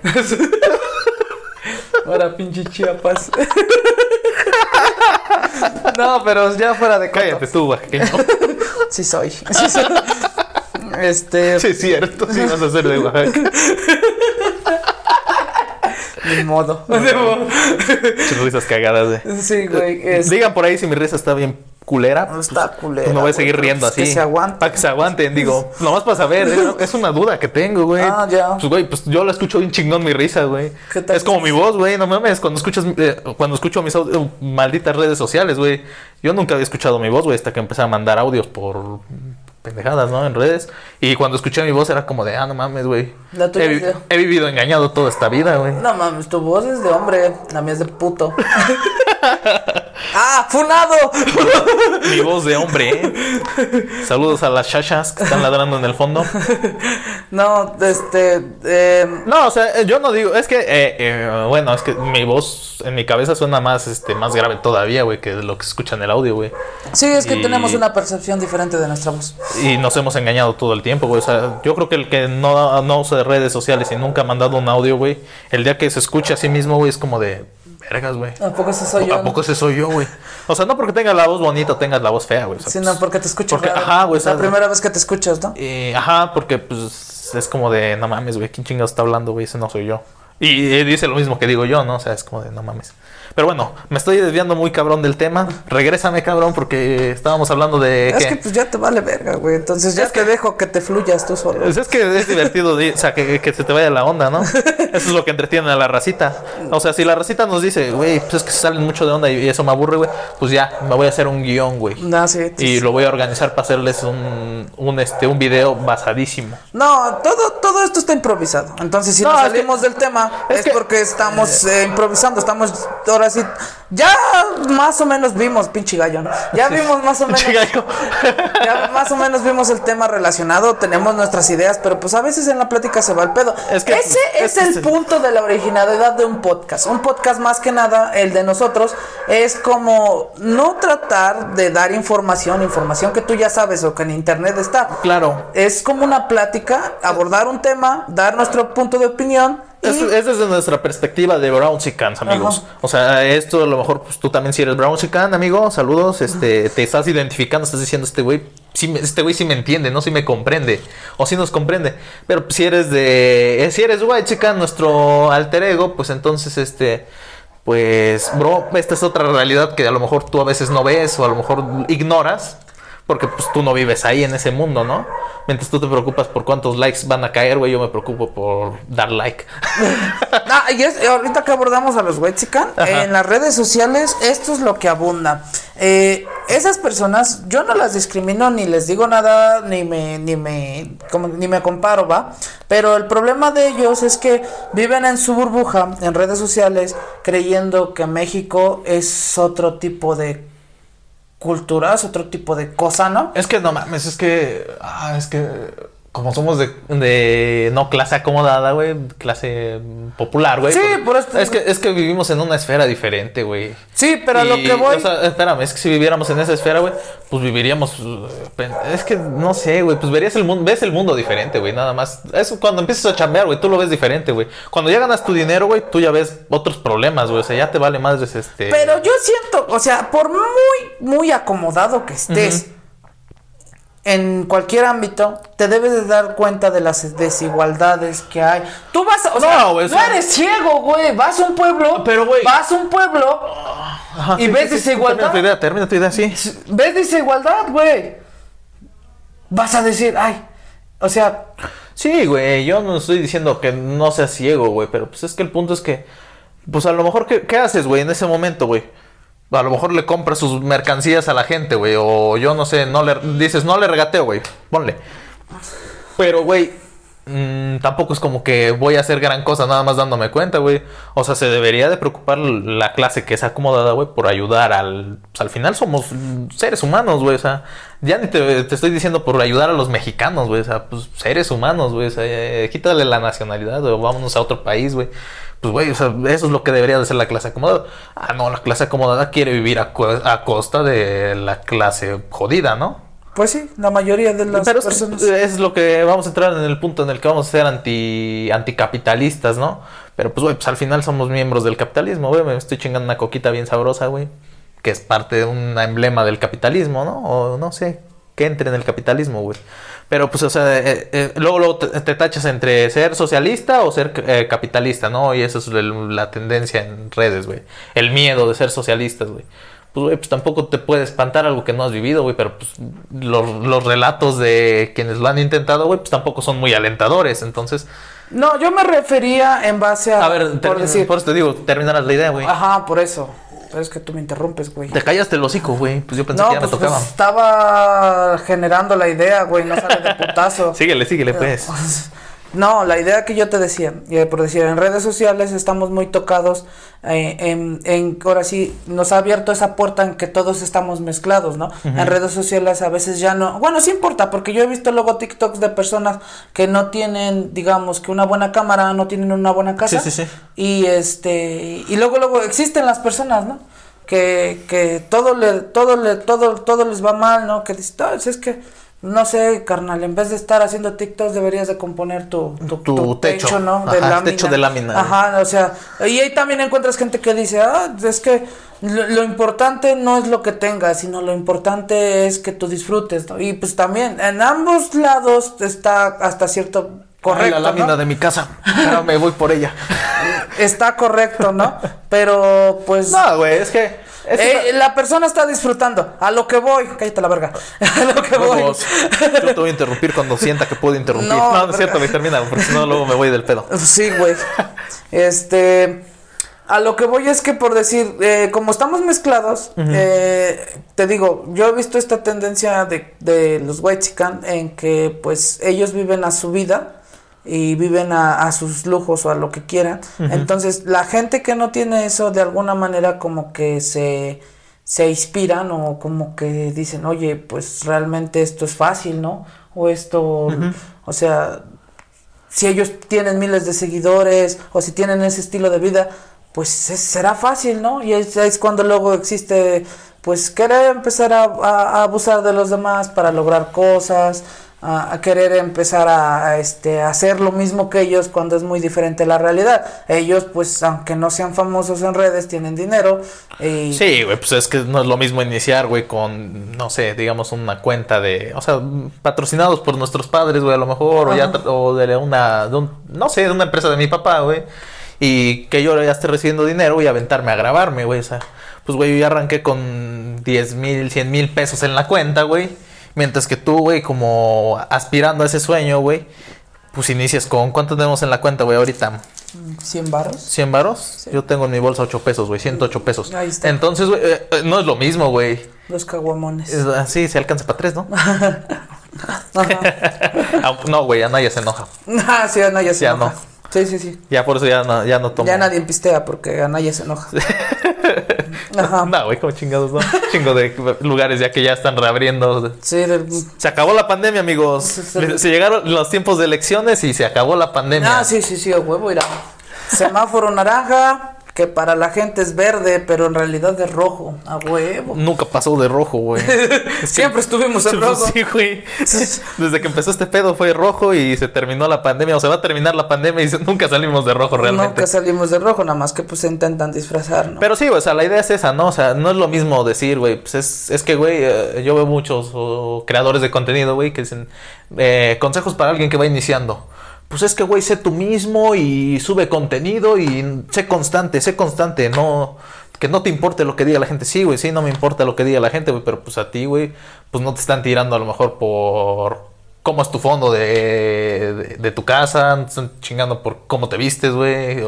Ahora pinche Chiapas. no, pero ya fuera de Cállate tú, oaxaqueño. sí soy. Sí soy. Este. Sí, es cierto, sí vas a ser de Oaxaca. Ni modo. Sus risas cagadas, güey. Sí, güey. Digan por ahí si mi risa está bien culera. No está pues, culera. no voy a seguir riendo así. Que se aguanten. Para que se aguanten, digo. Nomás para saber. Es una duda que tengo, güey. Ah, ya. Pues, güey, pues yo la escucho bien chingón mi risa, güey. Es como mi voz, güey. No mames. Cuando escuchas, eh, cuando escucho mis malditas redes sociales, güey. Yo nunca había escuchado mi voz, güey, hasta que empecé a mandar audios por pendejadas, ¿no? En redes. Y cuando escuché mi voz era como de, ah, no mames, güey. He, he, vivido engañado toda esta vida, güey. No mames, tu voz es de hombre, la mía es de puto. ¡Ah, funado! mi voz de hombre, ¿eh? Saludos a las chachas que están ladrando en el fondo. No, este... Eh... No, o sea, yo no digo, es que, eh, eh, bueno, es que mi voz en mi cabeza suena más, este, más grave todavía, güey, que lo que se escucha en el audio, güey. Sí, es que tenemos una percepción diferente de nuestra voz. Y nos hemos engañado todo el tiempo, güey. O sea, yo creo que el que no, no usa redes sociales y nunca ha mandado un audio, güey, el día que se escucha a sí mismo, güey, es como de, vergas, güey. ¿A poco ese soy yo? ¿A poco ese soy yo, güey? O sea, no porque tengas la voz bonita o tengas la voz fea, güey. O sea, Sí, pues, no, porque te escucho porque- ajá, güey, la primera vez que te escuchas, ¿no? eh, ajá, porque pues es como de, no mames, güey, ¿quién chingados está hablando, güey? Ese no soy yo. Y dice lo mismo que digo yo, ¿no? O sea, es como de, no mames. Pero bueno, me estoy desviando muy cabrón del tema. Regrésame, cabrón, porque estábamos hablando de... Es que pues ya te vale verga, güey. Entonces ya Es te dejo que te fluyas tú solo. Pues es que es divertido, di- o sea, que, que se te vaya la onda, ¿no? Eso es lo que entretiene a la racita. O sea, si la racita nos dice, güey, pues es que se salen mucho de onda y eso me aburre, güey, pues ya, me voy a hacer un guion, güey. No, sí, sí, Y lo voy a organizar para hacerles un, un, este, un video basadísimo. No, todo, todo esto está improvisado. Entonces, si No, nos es salimos del tema, es es, que- porque estamos eh, improvisando. Estamos ahora sí. Ya más o menos vimos, pinche gallo, ¿no? Ya vimos más o menos. Ya más o menos vimos el tema relacionado, tenemos nuestras ideas, pero pues a veces en la plática se va el pedo. Es que- Ese es es, el punto de la originalidad de un podcast. Un podcast más que nada, el de nosotros, es como no tratar de dar información, información que tú ya sabes o que en internet está. Claro. Es como una plática, abordar un tema, dar nuestro punto de opinión. Y Es, desde nuestra perspectiva de Browns y Cans, amigos. Ajá. O sea, esto a lo mejor pues, tú también si eres Browns y Can, amigo, saludos. Este, te estás identificando, estás diciendo este güey, sí me- este güey sí me entiende, no sí me comprende o sí nos comprende. Pero si eres de, eh, si eres White chica, nuestro alter ego, pues entonces este, pues, bro, esta es otra realidad que a lo mejor tú a veces no ves o a lo mejor ignoras. Porque pues tú no vives ahí en ese mundo, ¿no? Mientras tú te preocupas por cuántos likes van a caer, güey, yo me preocupo por dar like. Ah, y es- ahorita que abordamos a los Ajá. en las redes sociales esto es lo que abunda. Eh, esas personas, yo no las discrimino ni les digo nada, ni me, ni me, como- ni me comparo, ¿va? Pero el problema de ellos es que viven en su burbuja, en redes sociales, creyendo que México es otro tipo de cultura, es otro tipo de cosa, ¿no? Es que no mames, es que. Ah, es que. Como somos de, de no clase acomodada, güey, clase popular, güey. Sí, pues, por esto- Es que, es que vivimos en una esfera diferente, güey. Sí, pero a lo que voy... O sea, espérame, es que si viviéramos en esa esfera, güey, pues viviríamos. eh, Es que no sé, güey, pues verías el mundo, ves el mundo diferente, güey, nada más. Eso cuando empiezas a chambear, güey, tú lo ves diferente, güey. Cuando ya ganas tu dinero, güey, tú ya ves otros problemas, güey. O sea, ya te vale más este. Pero yo siento, o sea, por muy, muy acomodado que estés en cualquier ámbito, te debes de dar cuenta de las desigualdades que hay. Tú vas, a- o No, sea, no eres ciego, güey. Vas a un pueblo, Pero, güey. vas a un pueblo Ajá, y sí, ves sí, desigualdad. Termina tu idea, termina tu idea, sí. ves desigualdad, güey. Vas a decir, ay, o sea, Sí, güey, yo no estoy diciendo que no seas ciego, güey, pero pues es que el punto es que, pues a lo mejor, ¿qué, qué haces, güey, en ese momento, güey? A lo mejor le compras sus mercancías a la gente, güey, o yo no sé, no le dices, no le regateo, güey, ponle. Pero, güey, mm, tampoco es como que voy a hacer gran cosa nada más dándome cuenta, güey. O sea, se debería de preocupar la clase que es acomodada, güey, por ayudar al... pues, al final somos seres humanos, güey. O sea, ya ni te, te estoy diciendo por ayudar a los mexicanos, güey. O sea, pues seres humanos, güey. O sea, eh, quítale la nacionalidad, o vámonos a otro país, güey. Pues, güey, o sea, eso es lo que debería de ser la clase acomodada. Ah, no, la clase acomodada quiere vivir a, a costa de la clase jodida, ¿no? Pues sí, la mayoría de las Pero es, que personas. es lo que vamos a entrar en el punto en el que vamos a ser anti anticapitalistas, ¿no? Pero pues, güey, pues al final somos miembros del capitalismo, güey. Me estoy chingando una coquita bien sabrosa, güey. Que es parte de un emblema del capitalismo, ¿no? O no sé, que entre en el capitalismo, güey. Pero pues, o sea, eh, eh, luego, luego te, te tachas entre ser socialista o ser eh, capitalista, ¿no? Y eso es el- la tendencia en redes, güey. El miedo de ser socialistas, güey. Pues, güey, pues tampoco te puede espantar algo que no has vivido, güey, pero pues los, los relatos de quienes lo han intentado, güey, pues tampoco son muy alentadores. Entonces, No, yo me refería en base a. a ver, por decir. por eso te digo, terminarás la idea, güey. Ajá, por eso. Pero es que tú me interrumpes, güey. Te callaste el hocico, güey. Pues yo pensé No, que ya pues, me tocaba. pues, estaba generando la idea, güey, no sale de putazo. Síguele, síguele, pues. No, la idea que yo te decía, y por decir, en redes sociales estamos muy tocados, eh, en, en- ahora sí, nos ha abierto esa puerta en que todos estamos mezclados, ¿no? En redes sociales a veces ya no, bueno, sí importa, porque yo he visto luego TikToks de personas que no tienen, digamos, que una buena cámara, no tienen una buena casa. Sí, sí, sí. Y este, y luego, luego existen las personas, ¿no? Que, que todo le, todo le, todo, todo les va mal, ¿no? Que dicen, "Ah, es que no sé, carnal, en vez de estar haciendo TikToks deberías de componer tu, tu, Tu tu techo. ¿no? Ajá, techo de lámina. Ajá, o sea, y ahí también encuentras gente que dice, ah, es que lo, lo importante no es lo que tengas, sino lo importante es que tú disfrutes, ¿no? Y pues también, en ambos lados está hasta cierto correcto, Ay, la lámina ¿no? de mi casa. Ahora me voy por ella. Está correcto, ¿no? Pero pues... No, güey, es que. Eh, la persona está disfrutando. A lo que voy. Cállate la verga. A lo que voy. Huevos. Yo te voy a interrumpir cuando sienta que puedo interrumpir. No, No, no, es cierto, güey, termina, porque si no, luego me voy del pedo. Sí, güey. Este. A lo que voy es que por decir, eh, como estamos mezclados, eh, te digo, yo he visto esta tendencia de, de los white en que pues ellos viven a su vida y viven a, a sus lujos o a lo que quieran. Entonces, la gente que no tiene eso, de alguna manera como que se, se inspiran o como que dicen, oye, pues realmente esto es fácil, ¿no? O esto, o sea, si ellos tienen miles de seguidores o si tienen ese estilo de vida, pues es- será fácil, ¿no? Y es, es cuando luego existe, pues, querer empezar a, a- a abusar de los demás para lograr cosas, a, a querer empezar a, a, este, a hacer lo mismo que ellos cuando es muy diferente la realidad. Ellos, pues, aunque no sean famosos en redes, tienen dinero y... Sí, güey, pues es que no es lo mismo iniciar, güey, con, no sé, digamos una cuenta de, o sea, patrocinados por nuestros padres, güey, a lo mejor, o, ya, o de una, de un- no sé, de una empresa de mi papá, güey, y que yo ya esté recibiendo dinero y aventarme a grabarme, güey, o sea, pues, güey, yo ya arranqué con 10 mil, 100 mil pesos en la cuenta, güey, mientras que tú, güey, como aspirando a ese sueño, güey, pues inicias con, ¿cuánto tenemos en la cuenta, güey, ahorita? 100 barros. ¿100 varos? Yo tengo en mi bolsa 8 pesos, güey, 108 pesos. Ahí está. Entonces, güey, eh, eh, no es lo mismo, güey. Los caguamones. Es- ah, Sí, se alcanza para tres, ¿no? Ah, no, güey, Anaya se enoja. Ah, sí, Anaya se Ya enoja. no. Sí, sí, sí. Ya por eso ya no, ya no tomo. Ya nadie pistea porque Anaya se enoja. Ajá. No, güey, como chingados, ¿no? Chingo de lugares ya que ya están reabriendo. Sí, Se acabó la pandemia, amigos. Sí, sí. Le- Se llegaron los tiempos de elecciones y se acabó la pandemia. Ah, sí, sí, sí, a huevo, irá. Semáforo naranja, que para la gente es verde, pero en realidad es rojo. A huevo. Nunca pasó de rojo, güey. Siempre estuvimos en rojo. Sí, güey. Desde que empezó este pedo fue rojo y se terminó la pandemia. O se va a terminar la pandemia y nunca salimos de rojo realmente. Nunca salimos de rojo, nada más que pues intentan disfrazar, ¿no? Pero sí, o sea, la idea es esa, ¿no? O sea, no es lo mismo decir, güey, pues es, es que, güey, eh, yo veo muchos creadores de contenido, güey, que dicen eh, consejos para alguien que va iniciando. Pues es que, güey, sé tú mismo y sube contenido y sé constante, sé constante, no... Que no te importe lo que diga la gente. Sí, güey, sí, no me importa lo que diga la gente, güey, pero pues a ti, güey, pues no te están tirando a lo mejor por cómo es tu fondo de, de, tu casa, están chingando por cómo te vistes, güey,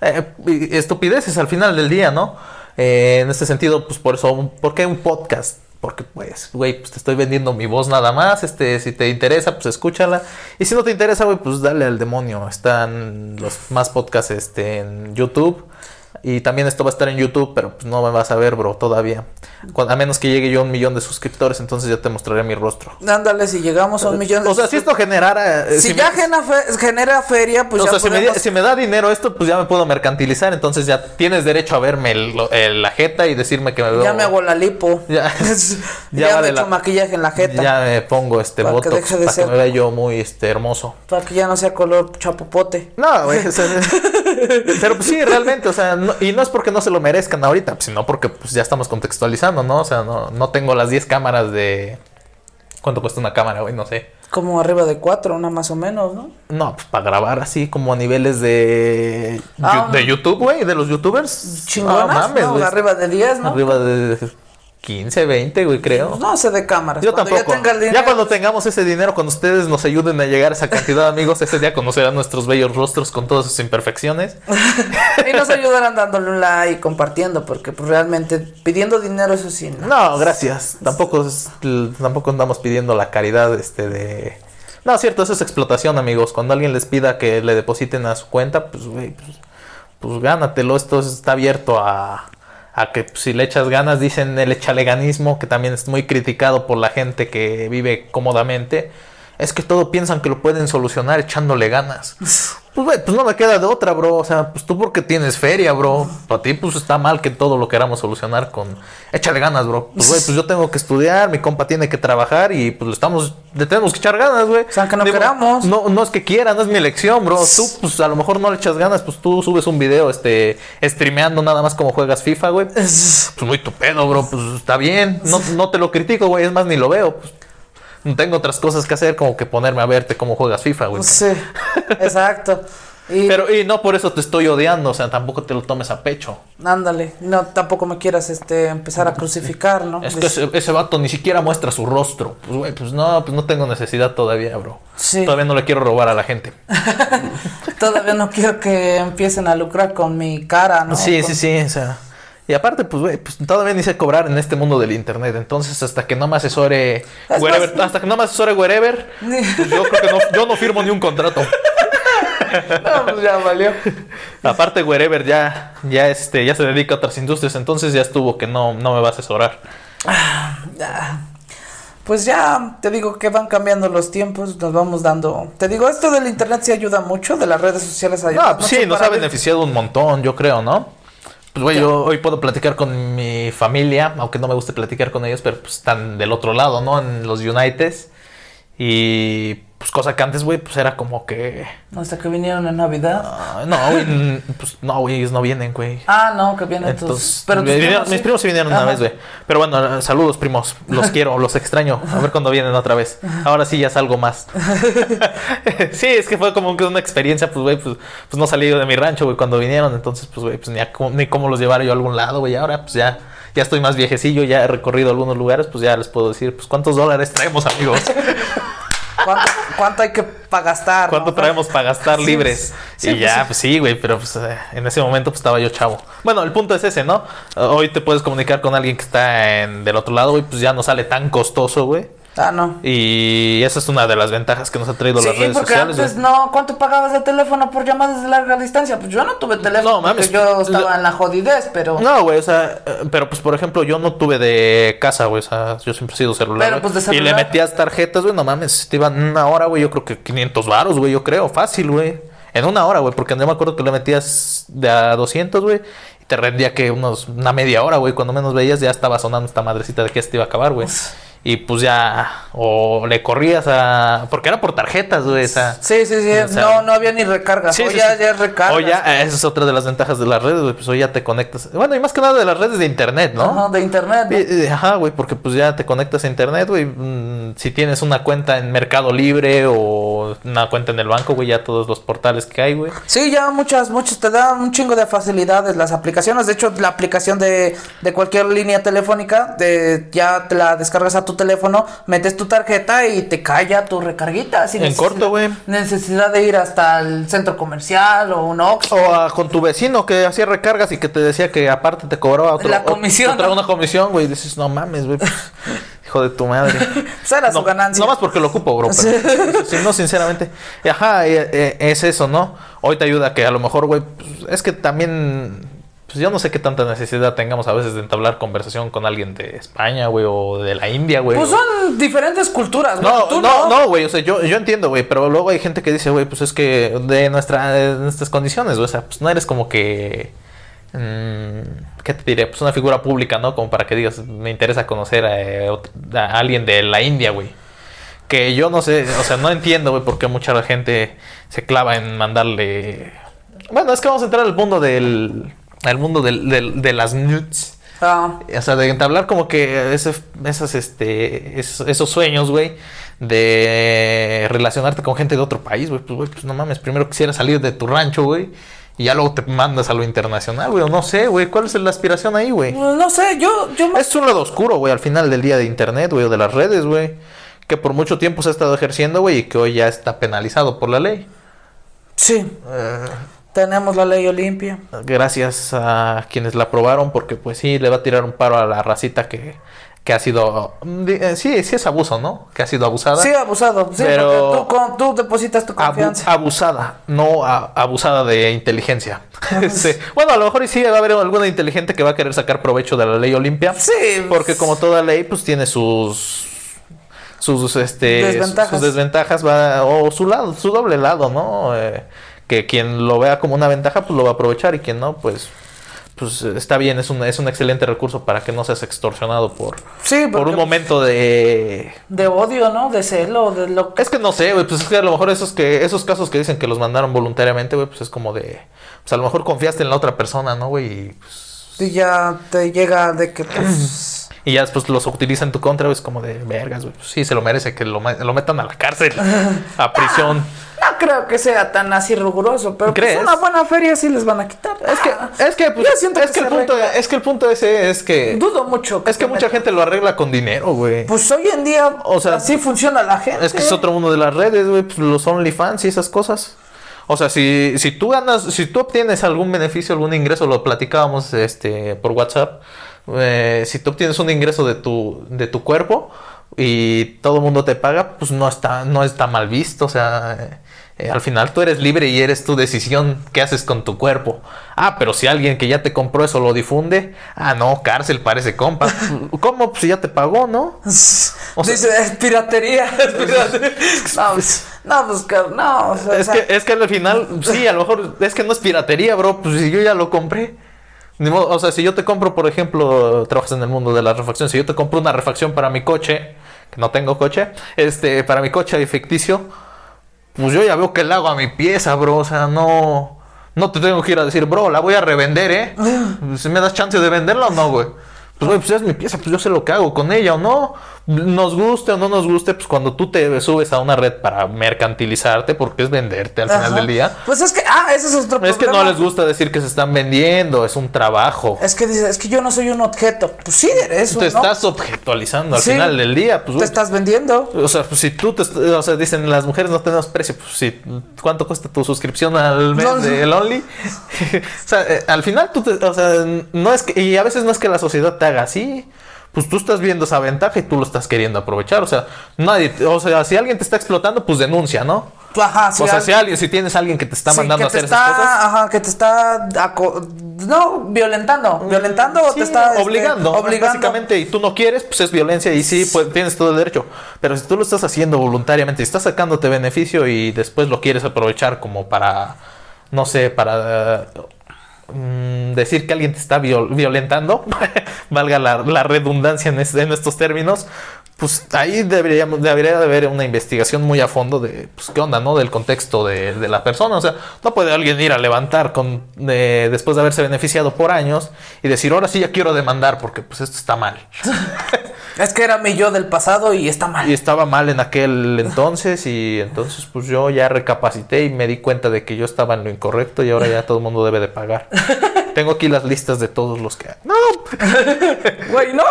eh, estupideces al final del día, ¿no? Eh, en este sentido, pues por eso, ¿por qué un podcast? Porque, pues, güey, pues te estoy vendiendo mi voz nada más. Este, si te interesa, pues escúchala. Y si no te interesa, güey, pues dale al demonio. Están los más podcasts este, en YouTube. Y también esto va a estar en YouTube, pero pues no me vas a ver, bro, todavía. A menos que llegue yo a un millón de suscriptores, entonces ya te mostraré mi rostro. Ándale, si llegamos a un millón de O sea, si esto generara... eh, Si, me- ya genera, fe- genera feria, pues o ya sea, si me, podemos- si me da dinero esto, pues ya me puedo mercantilizar. Entonces ya tienes derecho a verme el, el- la jeta y decirme que me veo. Ya me hago la lipo. Ya- ya ya me vale echo la- maquillaje en la jeta. Ya me pongo este Para que botox deje de para ser- que me vea yo muy este hermoso. Para que ya no sea color chapopote. No, güey. o sea, pero pues sí, realmente, o sea, no- y no es porque no se lo merezcan ahorita, sino porque pues ya estamos contextualizando, ¿no? O sea, no, no tengo las 10 cámaras de. ¿Cuánto cuesta una cámara, güey? No sé. Como arriba de cuatro, una más o menos, ¿no? No, pues para grabar así como a niveles de, Ah, de YouTube, güey, de los youtubers. Chingonas, No mames. Arriba de 10, ¿no? Arriba de 15, 20, güey, creo. No sé de cámaras. Yo Cuando tampoco. Ya, dinero, Ya cuando tengamos ese dinero, cuando ustedes nos ayuden a llegar a esa cantidad amigos, ese día conocerán nuestros bellos rostros con todas sus imperfecciones. Y nos ayudarán dándole un like y compartiendo, porque pues realmente pidiendo dinero, eso sí, ¿no? No, gracias. Tampoco es- tampoco andamos pidiendo la caridad este de No, cierto, eso es explotación, amigos. Cuando alguien les pida que le depositen a su cuenta, pues güey, pues, pues gánatelo. Esto está abierto a a que si le echas ganas, dicen el echaleganismo, que también es muy criticado por la gente que vive cómodamente. Es que todo piensan que lo pueden solucionar echándole ganas. Pues, güey, pues no me queda de otra, bro. O sea, pues tú porque tienes feria, bro. Para ti, pues está mal que todo lo queramos solucionar con... Échale ganas, bro. Pues, güey, pues yo tengo que estudiar, mi compa tiene que trabajar y pues estamos... Le tenemos que echar ganas, güey. O sea, que no queramos. No, no es que quiera, no es mi elección, bro. Tú, pues a lo mejor no le echas ganas, pues tú subes un video, este... Streameando nada más como juegas FIFA, güey. Pues muy tu pedo, bro. Pues está bien. No, no te lo critico, güey. Es más, ni lo veo. Pues, tengo otras cosas que hacer como que ponerme a verte cómo juegas FIFA, güey. Sí, exacto. Y, Pero, y no por eso te estoy odiando, o sea, tampoco te lo tomes a pecho. ándale, no, tampoco me quieras este, empezar a crucificar, ¿no? Es que ese, ese vato ni siquiera muestra su rostro. Pues, güey, pues no, pues no tengo necesidad todavía, bro. Sí. Todavía no le quiero robar a la gente. Todavía no quiero que empiecen a lucrar con mi cara, ¿no? sí, Con- sí, sí, o sea. Y aparte, pues, güey, pues todavía ni sé cobrar en este mundo del internet. Entonces, hasta que no me asesore Es wherever, más- hasta que no me asesore wherever, pues yo creo que no, yo no firmo ni un contrato. No, pues ya valió. Aparte, wherever ya, ya este, ya se dedica a otras industrias, entonces ya estuvo que no, no me va a asesorar. Ya. Pues ya te digo que van cambiando los tiempos, nos vamos dando. Te digo, esto del internet sí ayuda mucho, de las redes sociales ayuda No, pues sí, nos ha beneficiado un montón, yo creo, ¿no? Pues güey, yo hoy puedo platicar con mi familia, aunque no me guste platicar con ellos, pero pues están del otro lado, ¿no? En los Uniteds. Y pues cosa que antes, güey, pues era como que... Hasta que vinieron en Navidad. ah, no, güey, pues no, güey, ellos no vienen, güey. Ah, no, que vienen tus. Entonces, Pero mis primos sí vinieron una vez, güey. Pero bueno, saludos, primos. Los quiero, los extraño. A ver cuándo vienen otra vez. Ahora sí ya salgo más. sí, es que fue como que una experiencia, pues, güey, pues, pues no salí de mi rancho, güey, cuando vinieron. Entonces, pues, güey, pues ni, a cómo, ni cómo los llevar yo a algún lado, güey. Ahora, pues ya, ya estoy más viejecillo, ya he recorrido algunos lugares, pues ya les puedo decir, pues, ¿cuántos dólares traemos, amigos? ¿Cuánto, cuánto hay que para gastar? ¿Cuánto no? traemos para gastar libres? sí, y pues ya, sí. pues sí, güey, pero pues eh, en ese momento pues estaba yo chavo. Bueno, el punto es ese, ¿no? Hoy te puedes comunicar con alguien que está en, del otro lado, güey, pues ya no sale tan costoso, güey. Ah, no. Y esa es una de las ventajas que nos ha traído Sí, las redes porque sociales. antes no, ¿cuánto pagabas de teléfono por llamadas de larga distancia? Pues yo no tuve teléfono No, mames, porque yo estaba en la jodidez, pero... No, güey, o sea, eh, pero pues por ejemplo, yo no tuve de casa, güey, o sea, yo siempre he sido celular. Pero, pues, de Y le celular. metías tarjetas, güey, no mames, te iban una hora, güey, yo creo que 500 varos, güey, yo creo, fácil, güey. En una hora, güey, porque yo me acuerdo que le metías de a 200, güey, y te rendía que unos, una media hora, güey, cuando menos veías ya estaba sonando esta madrecita de que este iba a acabar, güey. Y pues ya, o le corrías a... Porque era por tarjetas, güey, o sea... Sí, sí, sí, O no, no había ni recargas, Sí, sí, ya, sí. ya recargas. O ya, eh, esa es otra de las ventajas de las redes, güey. Pues hoy ya te conectas. Bueno, y más que nada de las redes de internet, ¿no? Ajá, de internet, ¿no? Eh, eh, Ajá, güey, porque pues ya te conectas a internet, güey. mm, Si tienes una cuenta en Mercado Libre o una cuenta en el banco, güey, ya todos los portales que hay, güey. Sí, ya muchas, muchos te dan un chingo de facilidades las aplicaciones. De hecho, la aplicación de, de cualquier línea telefónica, de, ya te la descargas a tu teléfono, metes tu tarjeta y te calla tu recarguita. sin En corto, güey. Necesidad de ir hasta el centro comercial o un Ox. O con tu vecino que hacía recargas y que te decía que aparte te cobraba otro, La comisión, otra ¿no? una comisión, güey. Dices, no mames, güey. pues, hijo de tu madre. Esa era su no, ganancia. No más porque lo ocupo, bro. Sí, no, sinceramente. Ajá, eh, eh, es eso, ¿no? Hoy te ayuda que a lo mejor, güey, pues, es que también. Pues yo no sé qué tanta necesidad tengamos a veces de entablar conversación con alguien de España, güey, o de la India, güey. Pues son diferentes culturas, güey. no, no, no, güey, o sea, yo, yo entiendo, güey, pero luego hay gente que dice, güey, pues es que de, nuestra, de nuestras condiciones, güey, o sea, pues no eres como que, mm, ¿qué te diré? Pues una figura pública, ¿no? Como para que digas, me interesa conocer a, eh, a alguien de la India, güey. Que yo no sé, o sea, no entiendo, güey, por qué mucha gente se clava en mandarle... Bueno, es que vamos a entrar al mundo del... al mundo del- de las nudes. Ah, O sea, de entablar como que ese, esas, este, esos, esos sueños, güey, de relacionarte con gente de otro país, güey. Pues, güey, pues no mames, primero quisiera salir de tu rancho, güey, y ya luego te mandas a lo internacional, güey. O no sé, güey, ¿cuál es la aspiración ahí, güey? no sé, yo, yo Es un lado oscuro, güey, al final del día de internet, güey, o de las redes, güey. Que por mucho tiempo se ha estado ejerciendo, güey, y que hoy ya está penalizado por la ley. Sí, Eh, tenemos la ley Olimpia. gracias a quienes la aprobaron, porque pues sí, le va a tirar un paro a la racita que, que ha sido... eh, Sí, sí es abuso, ¿no? Que ha sido abusada. Sí, abusado. Sí, Pero- porque tú, con- tú depositas tu Abu- confianza. abusada, no a- abusada de inteligencia. Sí. Bueno, a lo mejor sí va a haber alguna inteligente que va a querer sacar provecho de la ley Olimpia. Sí, Porque como toda ley, pues tiene sus sus este Desventajas. sus desventajas va o su lado, su doble lado, ¿no? Eh, que quien lo vea como una ventaja, pues lo va a aprovechar y quien no, pues pues está bien, es un, es un excelente recurso para que no seas extorsionado por, Sí, por un momento de... De odio, ¿no? De celo, de lo que... Es que no sé, güey, pues es que a lo mejor esos, que, esos casos que dicen que los mandaron voluntariamente, güey, pues es como de... Pues a lo mejor confiaste en la otra persona, ¿no, güey? Y, pues, Y ya te llega de que, pues... y ya después los utiliza en tu contra, es como de vergas, güey. Pues sí, se lo merece que lo, lo metan a la cárcel, a prisión. No creo que sea tan así riguroso, pero pues ¿Crees? una buena feria sí les van a quitar. Es que, es que, pues, Yo siento es que que, el punto, arregla. es que el punto ese es que... Dudo mucho. Es que mucha metan. gente lo arregla con dinero, güey. Pues hoy en día, O sea, así funciona la gente. Es que es otro mundo de las redes, güey, pues los OnlyFans y esas cosas. O sea, si, si tú ganas, si tú obtienes algún beneficio, algún ingreso, lo platicábamos este, por WhatsApp, eh, si tú obtienes un ingreso de tu, de tu cuerpo y todo el mundo te paga, pues no está, no está mal visto. O sea, eh, eh, al final tú eres libre y eres tu decisión qué haces con tu cuerpo. Ah, pero si alguien que ya te compró eso lo difunde, ah, no, cárcel parece compa. ¿Cómo? Pues si ya te pagó, ¿no? O sea- Dice, es piratería. es piratería. no, pues, no, pues, no. o sea, Es que, es que al final, sí, a lo mejor es que no es piratería, bro. Pues si yo ya lo compré. Modo, o sea, si yo te compro, por ejemplo, trabajas en el mundo de la refacción, si yo te compro una refacción para mi coche, que no tengo coche, este, para mi coche ficticio, pues yo ya veo que le hago a mi pieza, bro. O sea, no, no te tengo que ir a decir, bro, la voy a revender, ¿eh? Si me das chance de venderla o no, güey. Pues, güey, pues es mi pieza, pues yo sé lo que hago con ella o no. Nos guste o no nos guste, pues cuando tú te subes a una red para mercantilizarte, porque es venderte al final del día. Pues es que, ah, ese es otro Es que no problema. les gusta decir que se están vendiendo, es un trabajo. Es que dice, es que yo no soy un objeto. Pues sí, eres un, Te ¿no? estás objetualizando al Sí. final del día, pues Te estás vendiendo. O sea, pues si tú te, o sea, dicen las mujeres no tenemos precio, pues si cuánto cuesta tu suscripción al mes No, no. de Only. o sea, eh, al final tú te, o sea, no es que y a veces no es que la sociedad te haga así. Pues tú estás viendo esa ventaja y tú lo estás queriendo aprovechar. O sea, nadie, o sea, si alguien te está explotando, pues denuncia, ¿no? Ajá, sí, o sea, al- si alguien, si tienes a alguien que te está sí, mandando a hacer está, esas cosas, Ajá, que te está. no, violentando. Violentando o te está. este, obligando, obligando. básicamente, y tú no quieres, pues es violencia y sí, pues tienes todo el derecho. Pero si tú lo estás haciendo voluntariamente, y estás sacándote beneficio y después lo quieres aprovechar como para, no sé, para mm, decir que alguien te está viol- violentando, valga la, redundancia en, en estos términos, pues ahí deberíamos, debería de haber una investigación muy a fondo de, pues, qué onda, ¿no? Del contexto de, la persona. O sea, no puede alguien ir a levantar con, de- después de haberse beneficiado por años y decir, ahora sí ya quiero demandar porque pues esto está mal. Es que era mi yo del pasado y está mal. Y estaba mal en aquel entonces y entonces pues yo ya recapacité y me di cuenta de que yo estaba en lo incorrecto y ahora ya todo el mundo debe de pagar. Tengo aquí las listas de todos los que... No, Güey, no.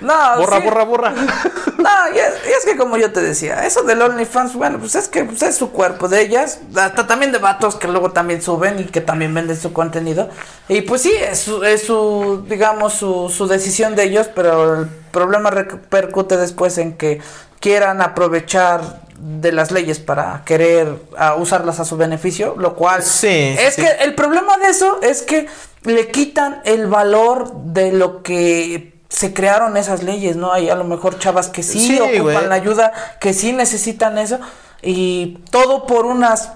no, borra, sí. borra, borra. No, y es, y es que como yo te decía, eso del OnlyFans, bueno, pues es que pues es su cuerpo de ellas, hasta también de vatos que luego también suben y que también venden su contenido. Y pues sí, es su, es su digamos, su, su decisión de ellos, pero el problema repercute después en que quieran aprovechar de las leyes para querer ah, usarlas a su beneficio, lo cual Sí, es sí. que el problema de eso es que le quitan el valor de lo que se crearon esas leyes, ¿no? Hay a lo mejor chavas que sí, Sí, ocupan güey. la ayuda, que sí necesitan eso, y todo por unas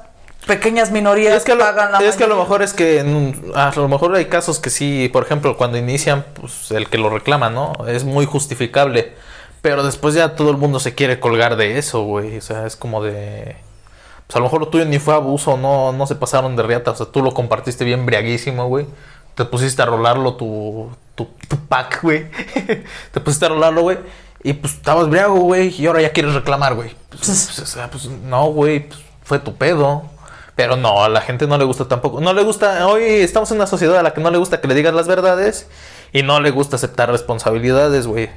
pequeñas minorías Es que, lo, pagan la es que a lo mejor es que a lo mejor hay casos que sí, por ejemplo, cuando inician, pues el que lo reclama, ¿no? Es muy justificable. Pero después ya todo el mundo se quiere colgar de eso, güey. O sea, es como de. Pues a lo mejor lo tuyo ni fue abuso, no, no se pasaron de riata. O sea, tú lo compartiste bien briaguísimo, güey. Te pusiste a rolarlo tu, tu, tu pack, güey. Te pusiste a rolarlo, güey. Y pues estabas briago, güey. Y ahora ya quieres reclamar, güey. Pues, pues, o sea, pues, no, güey. pues, fue tu pedo. Pero no, a la gente no le gusta tampoco. No le gusta. Hoy estamos en una sociedad a la que no le gusta que le digas las verdades. Y no le gusta aceptar responsabilidades, güey.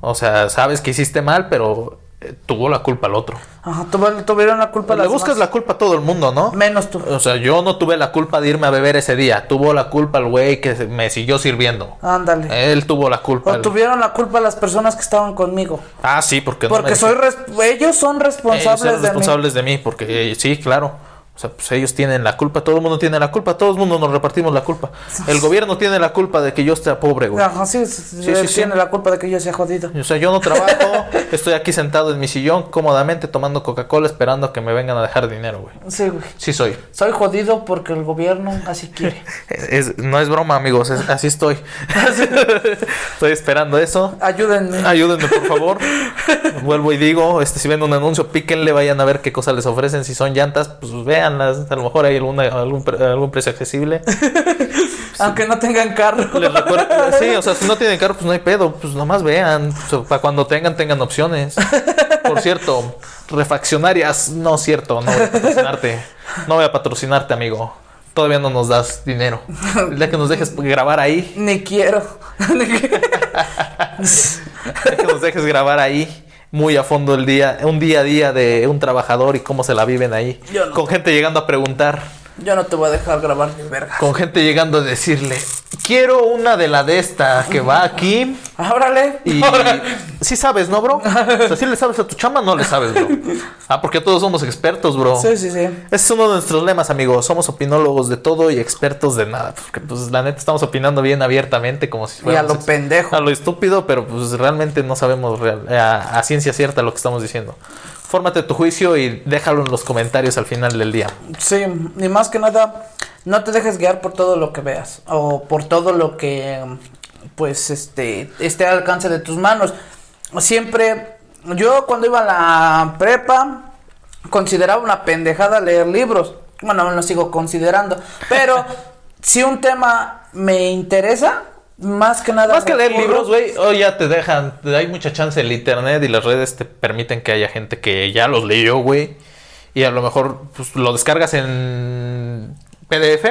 O sea, sabes que hiciste mal, pero eh, tuvo la culpa el otro. Ajá, tuvieron la culpa Le las buscas la culpa a todo el mundo, ¿no? Menos tú. O sea, yo no tuve la culpa de irme a beber ese día. Tuvo la culpa el güey que me siguió sirviendo. Ándale. Él tuvo la culpa. O el- tuvieron la culpa las personas que estaban conmigo. Ah, sí, porque no Porque me soy res- ellos son Ellos responsables eran de mí. responsables de mí, porque eh, sí, claro. O sea, pues ellos tienen la culpa, todo el mundo tiene la culpa, todo el mundo nos repartimos la culpa. El gobierno tiene la culpa de que yo esté pobre, güey. Ajá, sí, sí, Sí, sí, sí. tiene la culpa de que yo sea jodido. O sea, yo no trabajo, estoy aquí sentado en mi sillón cómodamente tomando Coca-Cola esperando a que me vengan a dejar dinero, güey. Sí, güey. Sí soy. Soy jodido porque el gobierno así quiere. Es- no es broma, amigos, es- así estoy. estoy esperando eso. Ayúdenme. Ayúdenme, por favor. Vuelvo y digo, este, si ven un anuncio, píquenle, vayan a ver qué cosas les ofrecen. Si son llantas, pues véanlas. A lo mejor hay alguna, algún, algún precio accesible. Aunque no tengan carro. Les recuerdo, sí, o sea, si no tienen carro, pues no hay pedo. Pues nomás vean. Sea, para cuando tengan, tengan opciones. Por cierto, refaccionarias, no es cierto, no voy a patrocinarte. No voy a patrocinarte, amigo. Todavía no nos das dinero. El día que nos dejes grabar ahí, Ni quiero. Ni quiero. el día que nos dejes grabar ahí, muy a fondo el día, un día a día de un trabajador y cómo se la viven ahí. No. Con gente llegando a preguntar, Yo no te voy a dejar grabar ni verga. con gente llegando a decirle, quiero una de la de esta que va aquí. Ábrale. Y sí sabes, ¿no, bro? O sea, sí le sabes a tu chamba, no le sabes, bro. Ah, porque todos somos expertos, bro. Sí, sí, sí. Ese es uno de nuestros lemas, amigos. Somos opinólogos de todo y expertos de nada. Porque, pues, la neta, estamos opinando bien abiertamente, como si Y a fuéramos lo pendejo. a lo estúpido, pero pues realmente no sabemos real- a, a ciencia cierta lo que estamos diciendo. Fórmate tu juicio y déjalo en los comentarios al final del día. Sí, ni más que nada, no te dejes guiar por todo lo que veas o por todo lo que pues este esté al alcance de tus manos. Siempre yo cuando iba a la prepa consideraba una pendejada leer libros. Bueno, aún lo sigo considerando, pero si un tema me interesa, más que nada Más que leer libros, güey, hoy ya te dejan, hay mucha chance el internet y las redes te permiten que haya gente que ya los leyó, güey. Y a lo mejor pues, lo descargas en PDF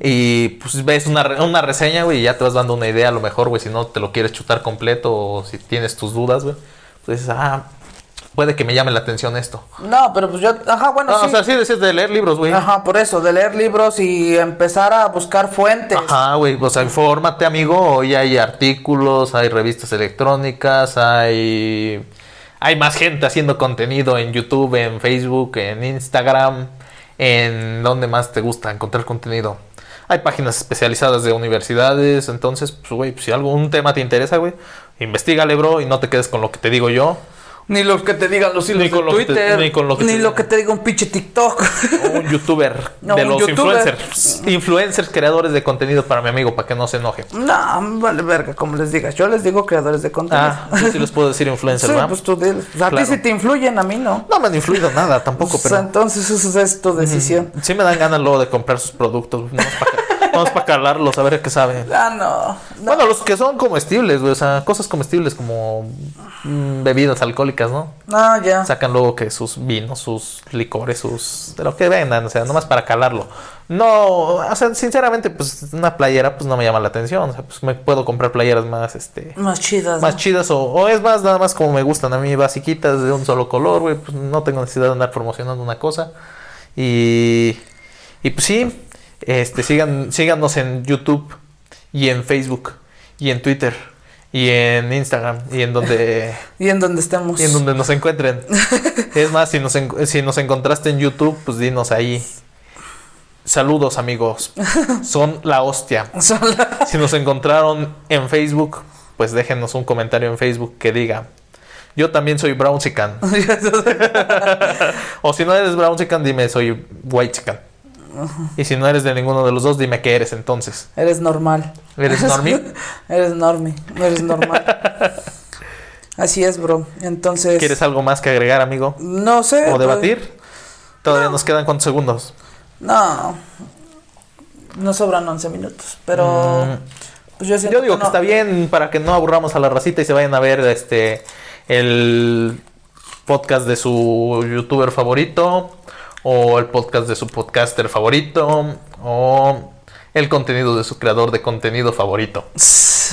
y pues ves una, una reseña, güey, y ya te vas dando una idea a lo mejor, güey, si no te lo quieres chutar completo o si tienes tus dudas, güey. Pues dices, ah, puede que me llame la atención esto. No, pero pues yo, ajá, bueno, Ah, sí. O sea, sí decías de leer libros, güey. Ajá, por eso, de leer libros y empezar a buscar fuentes. Ajá, güey, o sea, infórmate, amigo. Hoy hay artículos, hay revistas electrónicas, hay hay más gente haciendo contenido en YouTube, en Facebook, en Instagram, en donde más te gusta encontrar contenido. Hay páginas especializadas de universidades, entonces, pues, güey, pues, si algún tema te interesa, güey, investigale, bro, y no te quedes con lo que te digo yo. Ni lo que te digan los hilos Ni con de lo que te- Twitter. ni con lo que ni te- lo que te diga un pinche TikTok. O un youtuber No, de un los youtuber. influencers. Influencers creadores de contenido para mi amigo, para que no se enoje. no, vale verga, como les digas. Yo les digo creadores de contenido. Ah, yo sí les puedo decir influencers, sí, ¿verdad? pues tú diles. A Claro. ti sí te influyen, a mí no. No me han influido nada tampoco, pero entonces esa es tu decisión. sí me dan ganas luego de comprar sus productos. Vamos para calarlos, a ver qué sabe. Ah, no. no. Bueno, los que son comestibles, güey, o sea, cosas comestibles como mm, bebidas alcohólicas, ¿no? No, ya. Sacan luego que sus vinos, sus licores, sus... de lo que vendan, o sea, nomás para calarlo. No, o sea, sinceramente, pues una playera pues no me llama la atención, o sea, pues me puedo comprar playeras más, este... Más chidas. Más ¿no? chidas o, o es más nada más como me gustan a mí, basiquitas de un solo color, güey, pues no tengo necesidad de andar promocionando una cosa. Y, y pues sí, este, sigan, síganos en YouTube y en Facebook y en Twitter y en Instagram y en donde, Y en donde estemos. y en donde nos encuentren. Es más, si nos, si nos encontraste en YouTube, pues dinos ahí. Saludos amigos, son la hostia. Si nos encontraron en Facebook, pues déjenos un comentario en Facebook que diga, yo también soy Brown Chicken. o si no eres Brown Chicken, dime soy White Chicken. Y si no eres de ninguno de los dos, dime qué eres entonces. Eres normal. ¿Eres normie? eres normie. Eres normal. Así es, bro. Entonces. ¿Quieres algo más que agregar, amigo? No sé. ¿O debatir? Todavía nos quedan cuántos segundos. No. No sobran 11 minutos. Pero. Pues yo, Mm. Digo que no. está bien para que no aburramos a la racita y se vayan a ver este el podcast de su youtuber favorito o el podcast de su podcaster favorito o el contenido de su creador de contenido favorito.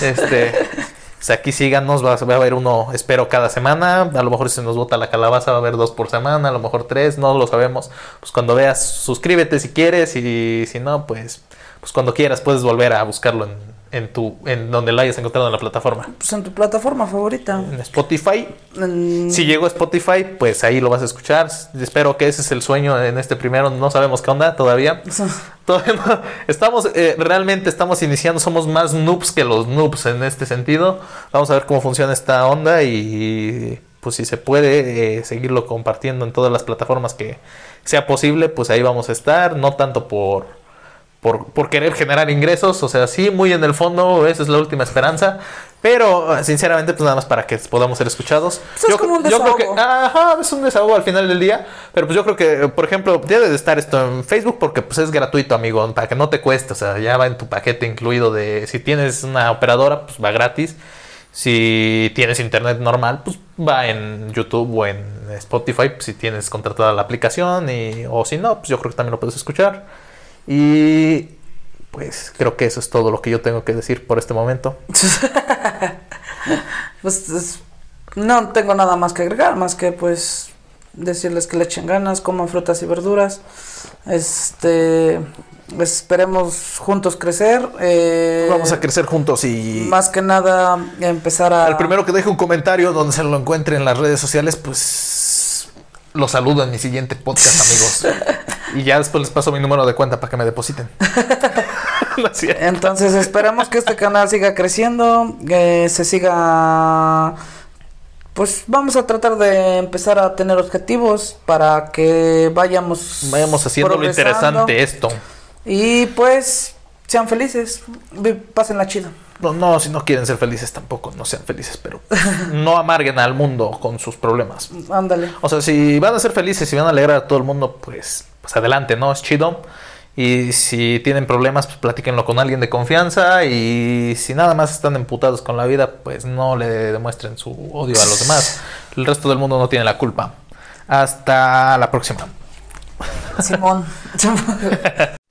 Este, o sea, aquí síganos, va, va a haber uno, espero, cada semana. A lo mejor si se nos bota la calabaza va a haber dos por semana, a lo mejor tres, no lo sabemos. Pues cuando veas, suscríbete si quieres y si no, pues, pues cuando quieras puedes volver a buscarlo en, en tu en donde la hayas encontrado en la plataforma. Pues en tu plataforma favorita. En Spotify. En- Si llegó a Spotify, pues ahí lo vas a escuchar. Espero que ese es el sueño en este primero. No sabemos qué onda todavía. Todavía no. Estamos, eh, realmente estamos iniciando. Somos más noobs que los noobs en este sentido. Vamos a ver cómo funciona esta onda y pues si se puede eh, seguirlo compartiendo en todas las plataformas que sea posible, pues ahí vamos a estar. No tanto por por, por querer generar ingresos, o sea, sí, muy en el fondo, esa es la última esperanza, pero eh, sinceramente, pues nada más para que podamos ser escuchados. Pues es como un yo creo que, desahogo. ajá, es un desahogo al final del día, pero pues yo creo que, por ejemplo, debe de estar esto en Facebook porque pues es gratuito, amigo, para que no te cueste, o sea, ya va en tu paquete incluido de, si tienes una operadora, pues va gratis. Si tienes internet normal, pues va en YouTube o en Spotify, pues, si tienes contratada la aplicación, y, o si no, pues yo creo que también lo puedes escuchar. Y pues creo que eso es todo lo que yo tengo que decir por este momento. Pues es- no tengo nada más que agregar, más que pues decirles que le echen ganas, coman frutas y verduras. Este esperemos juntos crecer. eh, Vamos a crecer juntos y Más que nada empezar a al primero que deje un comentario donde se lo encuentre en las redes sociales, pues lo saludo en mi siguiente podcast, amigos. y ya después les paso mi número de cuenta para que me depositen. No es cierto. Entonces esperemos que este canal siga creciendo, que se siga... Pues vamos a tratar de empezar a tener objetivos para que vayamos... Vayamos haciendo lo interesante esto. Y pues sean felices, pásenla chido. No, no, si no quieren ser felices tampoco, no sean felices, pero no amarguen al mundo con sus problemas. Ándale. O sea, si van a ser felices, si van a alegrar a todo el mundo, pues, pues adelante, ¿no? Es chido. Y si tienen problemas, pues platíquenlo con alguien de confianza. Y si nada más están emputados con la vida, pues no le demuestren su odio a los demás. El resto del mundo no tiene la culpa. Hasta la próxima. Simón.